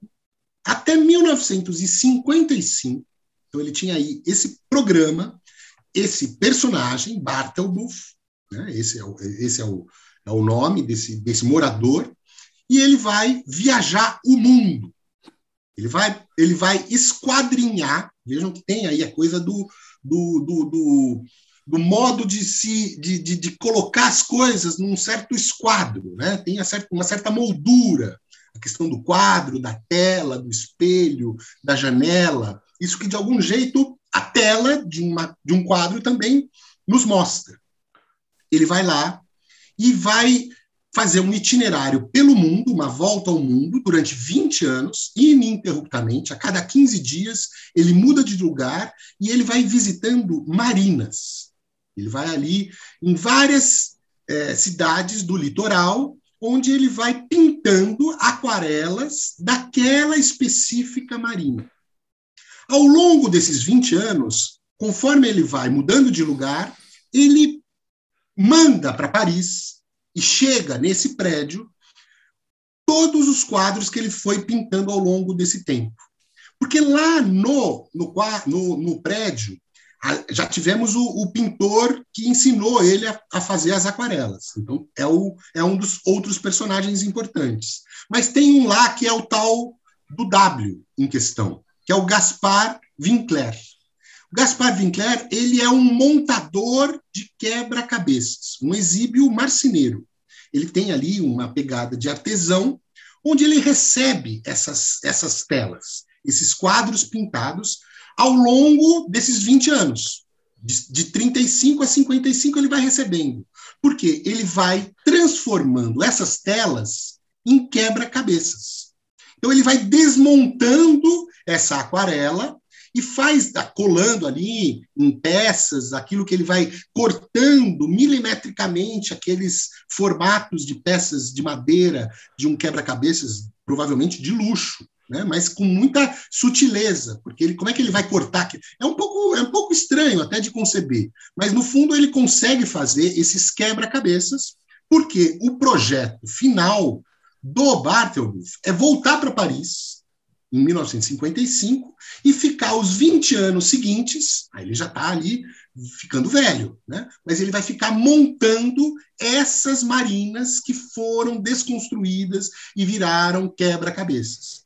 até 1955, então ele tinha aí esse programa, esse personagem, Bartelbuff, né? esse, é o, esse é, o, é o nome desse, desse morador, e ele vai viajar o mundo. Ele vai, ele vai esquadrinhar, vejam que tem aí a coisa do, do, do, do do modo de se de, de, de, colocar as coisas num certo esquadro, né? tem uma certa moldura a questão do quadro, da tela, do espelho, da janela, isso que de algum jeito a tela de, uma, de um quadro também nos mostra. Ele vai lá e vai fazer um itinerário pelo mundo, uma volta ao mundo, durante 20 anos, ininterruptamente, a cada 15 dias, ele muda de lugar e ele vai visitando marinas. Ele vai ali em várias é, cidades do litoral, onde ele vai pintando aquarelas daquela específica marina. Ao longo desses 20 anos, conforme ele vai mudando de lugar, ele manda para Paris e chega nesse prédio todos os quadros que ele foi pintando ao longo desse tempo. Porque lá no, no, no, no prédio, já tivemos o, o, pintor que ensinou ele a, a, fazer as aquarelas. Então, é, o, é um dos outros personagens importantes. Mas tem um lá que é o tal do W em questão, que é o Gaspar Winkler. Gaspar Winkler ele é um montador de quebra-cabeças, um exíbio marceneiro. Ele tem ali uma pegada de artesão, onde ele recebe essas, essas telas, esses quadros pintados, ao longo desses 20 anos. De, de 35 a 55 ele vai recebendo. Porque ele vai transformando essas telas em quebra-cabeças. Então ele vai desmontando essa aquarela e faz, tá colando ali em peças, aquilo que ele vai cortando milimetricamente aqueles formatos de peças de madeira de um quebra-cabeças, provavelmente de luxo né? mas com muita sutileza, porque ele, como é que ele vai cortar? É um pouco é um pouco estranho até de conceber, mas no fundo ele consegue fazer esses quebra-cabeças, porque o projeto final do Barthelmess é voltar para Paris em 1955 e ficar os 20 anos seguintes, aí ele já está ali ficando velho, né? mas ele vai ficar montando essas marinas que foram desconstruídas e viraram quebra-cabeças.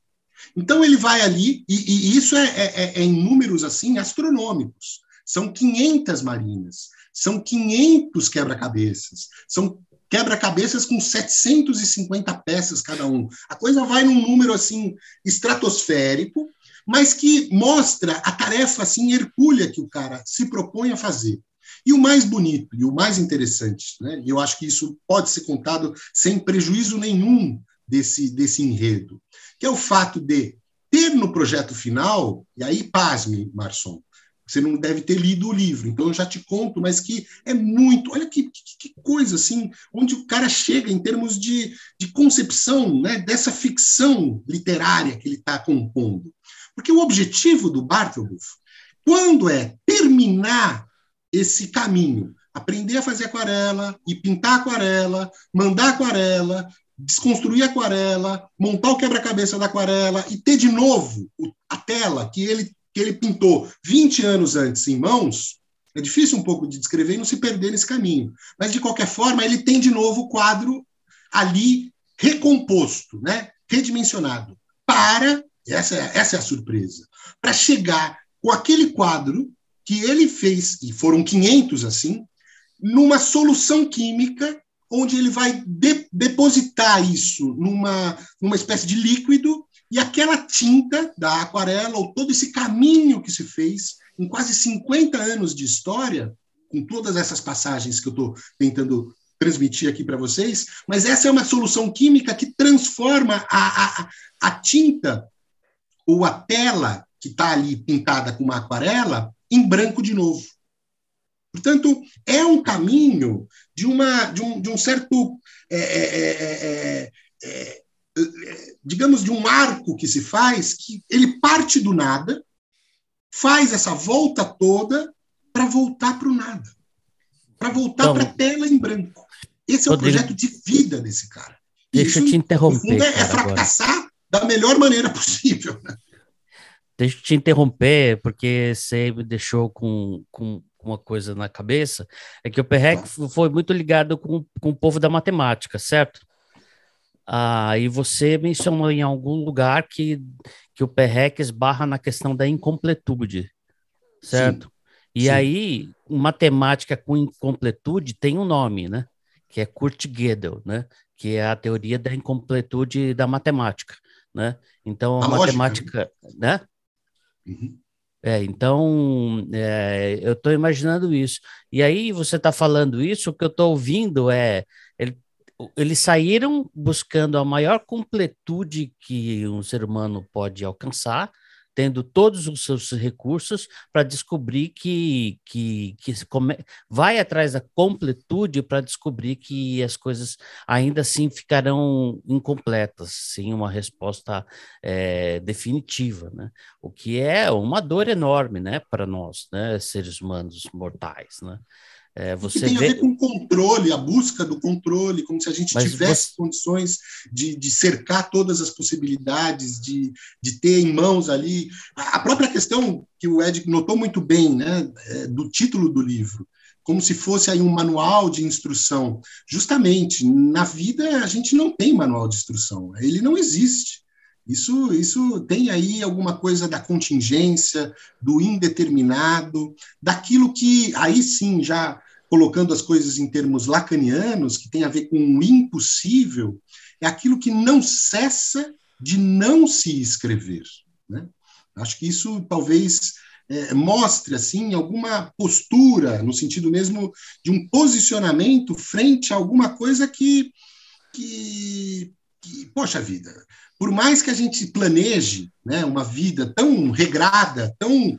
Então ele vai ali, e, e isso é, é, é, em números assim astronômicos. São 500 marinas, são 500 quebra-cabeças, são quebra-cabeças com 750 peças cada um. A coisa vai num número assim estratosférico, mas que mostra a tarefa assim hercúlea que o cara se propõe a fazer. E o mais bonito e o mais interessante, né? Eu acho que isso pode ser contado sem prejuízo nenhum desse, desse enredo, que é o fato de ter no projeto final, e aí pasme, Marson, você não deve ter lido o livro, então eu já te conto, mas que é muito. Olha que, que, que coisa assim, onde o cara chega em termos de, de concepção né, dessa ficção literária que ele está compondo. Porque o objetivo do Barthelbuff, quando é terminar esse caminho, aprender a fazer aquarela e pintar aquarela, mandar aquarela, desconstruir aquarela, montar o quebra-cabeça da aquarela e ter de novo a tela que ele, que ele pintou 20 anos antes em mãos, é difícil um pouco de descrever e não se perder nesse caminho. Mas, de qualquer forma, ele tem de novo o quadro ali recomposto, né? redimensionado, para, essa é, essa é a surpresa, para chegar com aquele quadro que ele fez, e foram 500 assim, numa solução química onde ele vai de, depositar isso numa, numa espécie de líquido e aquela tinta da aquarela, ou todo esse caminho que se fez em quase 50 anos de história, com todas essas passagens que eu estou tentando transmitir aqui para vocês, mas essa é uma solução química que transforma a, a, a tinta ou a tela que está ali pintada com uma aquarela em branco de novo. Portanto, é um caminho de, uma, de, um, de um certo, é é é, é, é, digamos, de um arco que se faz, que ele parte do nada, faz essa volta toda para voltar para o nada, para voltar então, para a tela em branco. Esse é o projeto de vida desse cara. Deixa eu te interromper. é, é fracassar agora. da melhor maneira possível. Né? Deixa eu te interromper, porque você me deixou com, com uma coisa na cabeça, é que o Perrec foi muito ligado com, com o povo da matemática, certo? Ah, e você mencionou em algum lugar que, que o Perrec esbarra na questão da incompletude, certo? Sim. E Sim. aí, matemática com incompletude tem um nome, né? Que é Kurt Gödel, né? Que é a teoria da incompletude da matemática, né? Então, a, a matemática, né? Uhum. É, então, é, eu estou imaginando isso. E aí, você está falando isso, o que eu estou ouvindo é. Ele, eles saíram buscando a maior completude que um ser humano pode alcançar, tendo todos os seus recursos para descobrir que, que, que come, vai atrás da completude para descobrir que as coisas ainda assim ficarão incompletas, sem uma resposta é, definitiva, né? O que é uma dor enorme, né, para nós, né, seres humanos mortais, né? É, você tem vê... a ver com controle, a busca do controle, como se a gente Mas tivesse você... condições de, de, cercar todas as possibilidades, de, de ter em mãos ali. A própria questão que o Ed notou muito bem, né, é, do título do livro, como se fosse aí um manual de instrução. Justamente, na vida a gente não tem manual de instrução, ele não existe. Isso, isso tem aí alguma coisa da contingência, do indeterminado, daquilo que aí sim já colocando as coisas em termos lacanianos, que tem a ver com o impossível, é aquilo que não cessa de não se escrever. Né? Acho que isso talvez é, mostre assim alguma postura, no sentido mesmo de um posicionamento frente a alguma coisa que, que, que poxa vida, por mais que a gente planeje né, uma vida tão regrada, tão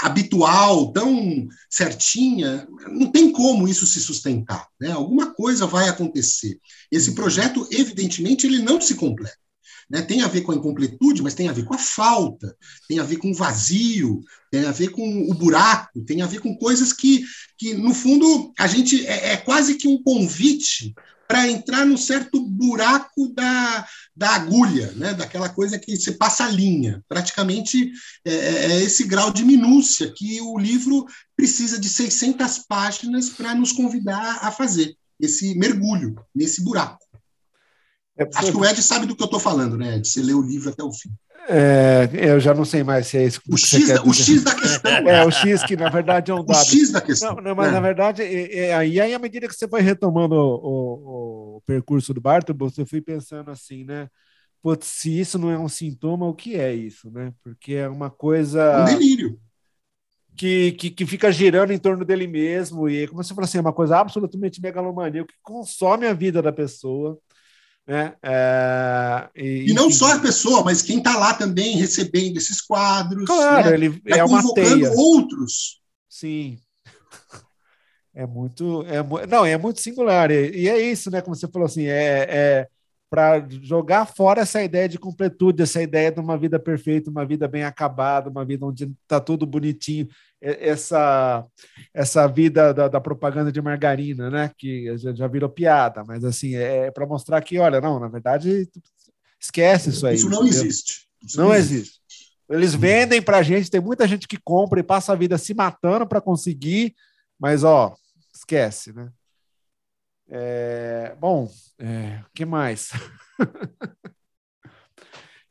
habitual, tão certinha, não tem como isso se sustentar. Né? Alguma coisa vai acontecer. Esse uhum. projeto, evidentemente, ele não se completa. Né? Tem a ver com a incompletude, mas tem a ver com a falta, tem a ver com o vazio, tem a ver com o buraco, tem a ver com coisas que, que no fundo, a gente é, é quase que um convite para entrar num certo buraco da, da agulha, né? daquela coisa que você passa a linha. Praticamente é, é, é esse grau de minúcia que o livro precisa de 600 páginas para nos convidar a fazer esse mergulho nesse buraco. É Acho que o Ed sabe do que eu estou falando, né? De você ler o livro até o fim. É, eu já não sei mais se é isso que o X, da, o X da questão. É, o X que na verdade é um dado. O X da questão. Não, não mas é. na verdade, é, aí à medida que você foi retomando o, o, o percurso do Bartol, você foi pensando assim, né? Putz, se isso não é um sintoma, o que é isso, né? Porque é uma coisa. Um delírio. Que, que, que fica girando em torno dele mesmo, e como você falou assim, é uma coisa absolutamente megalomaníaca que consome a vida da pessoa né? É, e, e, não só a pessoa, mas quem está lá também recebendo esses quadros. Claro, né? ele tá é uma teia. outros. Sim. É muito, é, não, é muito singular. E, e, é isso, né? Como você falou assim, é, é para jogar fora essa ideia de completude, essa ideia de uma vida perfeita, uma vida bem acabada, uma vida onde está tudo bonitinho essa essa vida da, da, propaganda de margarina, né? Que já, já virou piada, mas assim é, é para mostrar que, olha, não, na verdade, esquece isso aí. Isso não entendeu? existe. Isso não, existe. existe. Eles vendem para a gente, tem muita gente que compra e passa a vida se matando para conseguir, mas ó, esquece, né? É, bom, o é, que mais?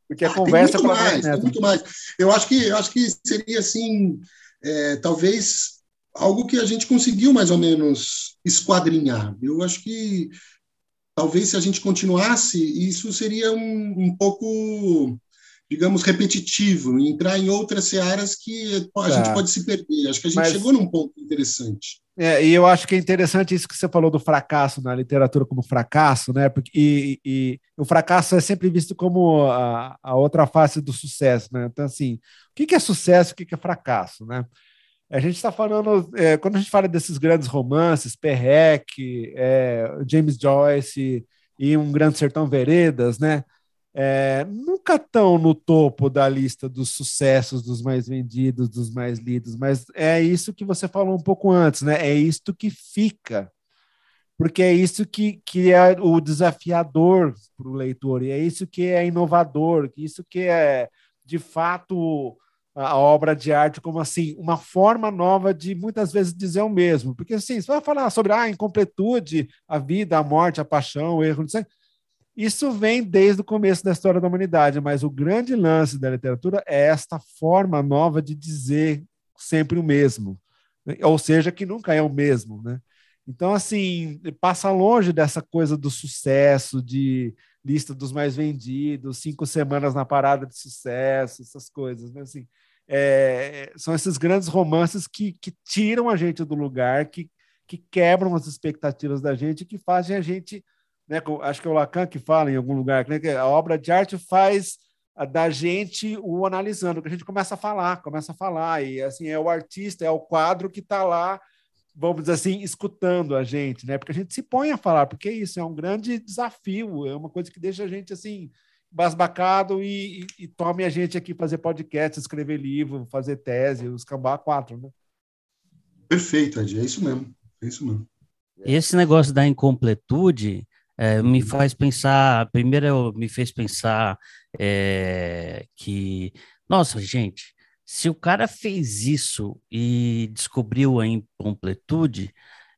Porque a ah, conversa tem muito mais, tem muito mais. Eu acho que eu acho que seria assim é, talvez algo que a gente conseguiu mais ou menos esquadrinhar. Eu acho que talvez se a gente continuasse, isso seria um, um pouco, digamos, repetitivo, entrar em outras searas que a gente tá. pode se perder. Acho que a gente Mas... chegou num ponto interessante. É, e eu acho que é interessante isso que você falou do fracasso na literatura como fracasso, né? Porque, e, e o fracasso é sempre visto como a, a, outra face do sucesso, né? Então, assim, o que, é sucesso, o que, que é fracasso, né? A gente está falando, é, quando a gente fala desses grandes romances, Perrec, é, James Joyce e Um Grande Sertão Veredas, né? É, nunca estão no topo da lista dos sucessos, dos mais vendidos, dos mais lidos, mas é isso que você falou um pouco antes, né? É isto que fica, porque é isso que, que é o desafiador para o leitor, e é isso que é inovador, isso que é, de fato, a obra de arte como assim uma forma nova de muitas vezes dizer o mesmo, porque assim, você vai falar sobre a ah, incompletude, a vida, a morte, a paixão, o erro, não sei, isso vem desde o começo da história da humanidade, mas o grande lance da literatura é esta forma nova de dizer sempre o mesmo, né? ou seja, que nunca é o mesmo, né? Então, assim, passa longe dessa coisa do sucesso, de lista dos mais vendidos, cinco semanas na parada de sucesso, essas coisas, né? Assim, é, são esses grandes romances que, que tiram a gente do lugar, que, que quebram as expectativas da gente, que fazem a gente, né, acho que é o Lacan que fala em algum lugar, né, que a obra de arte faz da gente o analisando, que a gente começa a falar, começa a falar, e assim, é o artista, é o quadro que está lá, vamos dizer assim, escutando a gente, né? Porque a gente se põe a falar, porque é isso é um grande desafio, é uma coisa que deixa a gente assim, basbacado e, e, e tome a gente aqui fazer podcast, escrever livro, fazer tese, os cambá quatro, né? Perfeito, Ed, é isso mesmo, é isso mesmo. Esse negócio da incompletude, é, me faz pensar, primeiro me fez pensar é, que, nossa, gente, se o cara fez isso e descobriu a incompletude,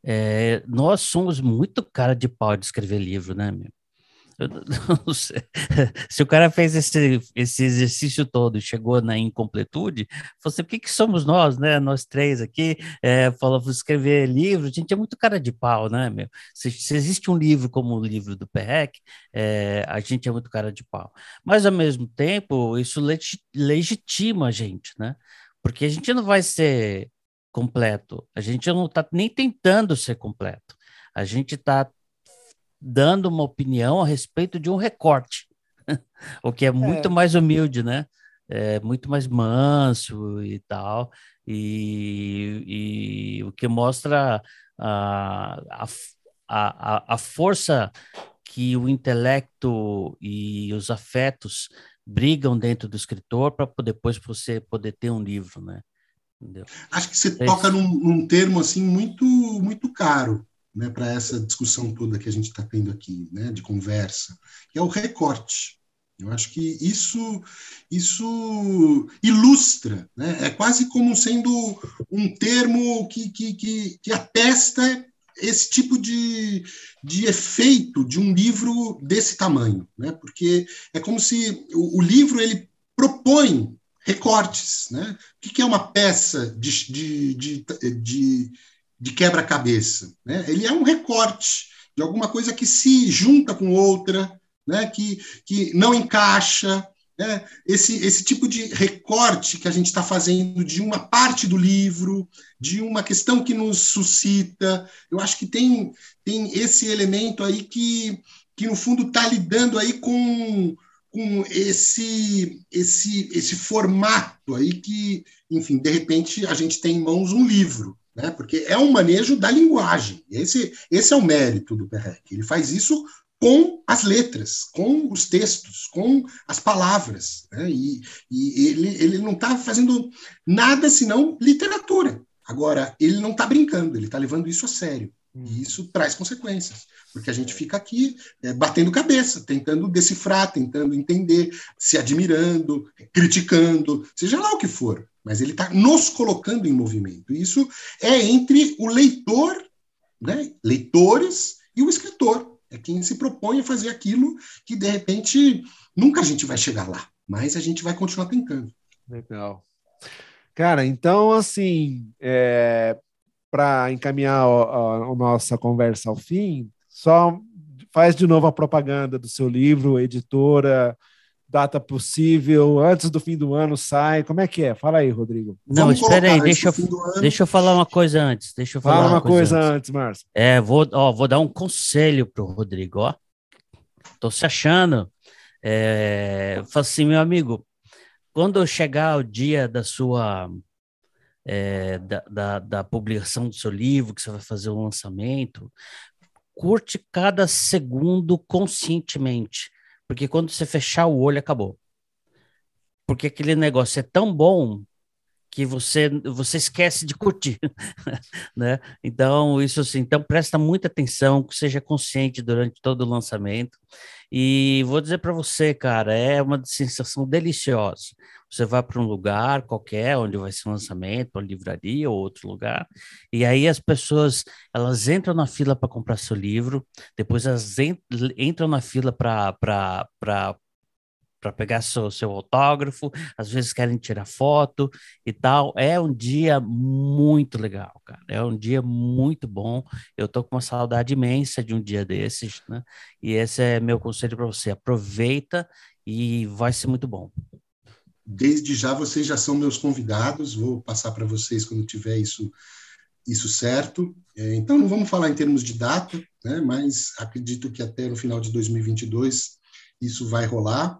é, nós somos muito cara de pau de escrever livro, né, meu? Se o cara fez esse, esse exercício todo e chegou na incompletude, você, o que, que somos nós, né? Nós três aqui, é, falou, escrever livro, a gente é muito cara de pau, né, meu? Se, se existe um livro como o livro do Perrec, é, a gente é muito cara de pau. Mas, ao mesmo tempo, isso legitima a gente, né? Porque a gente não vai ser completo, a gente não está nem tentando ser completo. A gente está dando uma opinião a respeito de um recorte, o que é muito é. mais humilde, né? É muito mais manso e tal, e, e o que mostra a, a, a, a força que o intelecto e os afetos brigam dentro do escritor para depois você poder ter um livro, né? Entendeu? Acho que você é toca num, num, termo assim muito muito caro, né, para essa discussão toda que a gente está tendo aqui, né, de conversa, que é o recorte. Eu acho que isso isso ilustra, né? é quase como sendo um termo que, que, que, que atesta esse tipo de, de efeito de um livro desse tamanho, né? porque é como se o, o livro ele propõe recortes. Né? O que é uma peça de, de, de, de de quebra-cabeça. Né? Ele é um recorte de alguma coisa que se junta com outra, né? que, que não encaixa. Né? Esse, esse tipo de recorte que a gente está fazendo de uma parte do livro, de uma questão que nos suscita, eu acho que tem, tem esse elemento aí que, que no fundo está lidando aí com, com esse, esse, esse formato aí que, enfim, de repente a gente tem em mãos um livro né? porque é um manejo da linguagem. Esse, esse é o mérito do Perrec. Ele faz isso com as letras, com os textos, com as palavras. Né? E, e ele, ele não está fazendo nada senão literatura. Agora, ele não está brincando, ele está levando isso a sério. E hum. isso traz consequências, porque a gente fica aqui é, batendo cabeça, tentando decifrar, tentando entender, se admirando, criticando, seja lá o que for mas ele está nos colocando em movimento. Isso é entre o leitor, né, leitores, e o escritor. É quem se propõe a fazer aquilo que, de repente, nunca a gente vai chegar lá, mas a gente vai continuar tentando. Legal. Cara, então, assim, é, para encaminhar a, a nossa conversa ao fim, só faz de novo a propaganda do seu livro, editora, data possível, antes do fim do ano sai, como é que é? Fala aí, Rodrigo. Não, Vamos espera aí, deixa eu, deixa eu falar uma coisa antes, deixa eu falar Fala uma, uma coisa, coisa, antes, Márcio. É, vou, ó, vou dar um conselho pro Rodrigo, ó, tô se achando, é, fala assim, meu amigo, quando chegar o dia da sua, é, da, da, da publicação do seu livro, que você vai fazer o lançamento, curte cada segundo conscientemente porque quando você fechar o olho, acabou. Porque aquele negócio é tão bom que você você esquece de curtir, né? Então isso assim, então presta muita atenção, seja consciente durante todo o lançamento. E vou dizer para você, cara, é uma sensação deliciosa. Você vai para um lugar qualquer, onde vai ser um lançamento, uma livraria ou outro lugar, e aí as pessoas elas entram na fila para comprar seu livro, depois elas entram na fila para para pegar seu, seu autógrafo, às vezes querem tirar foto e tal. É um dia muito legal, cara. É um dia muito bom. Eu tô com uma saudade imensa de um dia desses, né? E esse é meu conselho para você. Aproveita e vai ser muito bom. desde já vocês já são meus convidados, vou passar para vocês quando tiver isso, isso certo. É, então, não vamos falar em termos de data, né, mas acredito que até no final de 2022 isso vai rolar.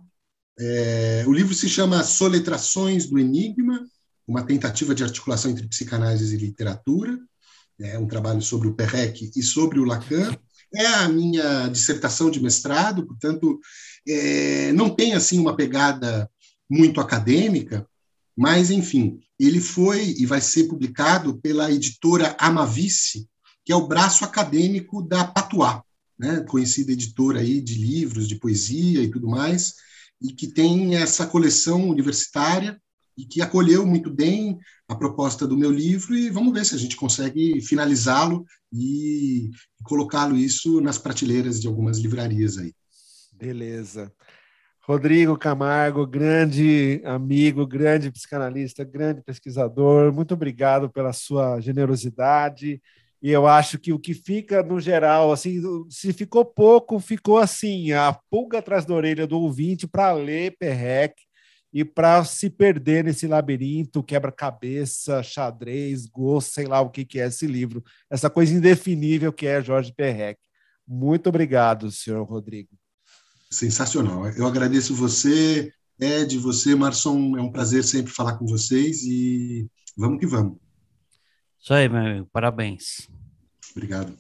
É, o livro se chama Soletrações do Enigma, uma tentativa de articulação entre psicanálise e literatura. É um trabalho sobre o Perrec e sobre o Lacan. É a minha dissertação de mestrado, portanto, é, não tem assim uma pegada muito acadêmica, mas, enfim, ele foi e vai ser publicado pela editora Amavice, que é o braço acadêmico da Patois, né? conhecida editora aí de livros, de poesia e tudo mais, e que tem essa coleção universitária e que acolheu muito bem a proposta do meu livro e vamos ver se a gente consegue finalizá-lo e colocá-lo isso nas prateleiras de algumas livrarias aí. Beleza. Rodrigo Camargo, grande amigo, grande psicanalista, grande pesquisador, muito obrigado pela sua generosidade. E eu acho que o que fica no geral, assim, se ficou pouco, ficou assim, a pulga atrás da orelha do ouvinte para ler Perrec e para se perder nesse labirinto, quebra-cabeça, xadrez, gosto, sei lá o que, que é esse livro, essa coisa indefinível que é Jorge Perrec. Muito obrigado, senhor Rodrigo. Sensacional. Eu agradeço você, Ed, você, Marson. É um prazer sempre falar com vocês e vamos que vamos. Isso aí, meu amigo. Parabéns. Obrigado.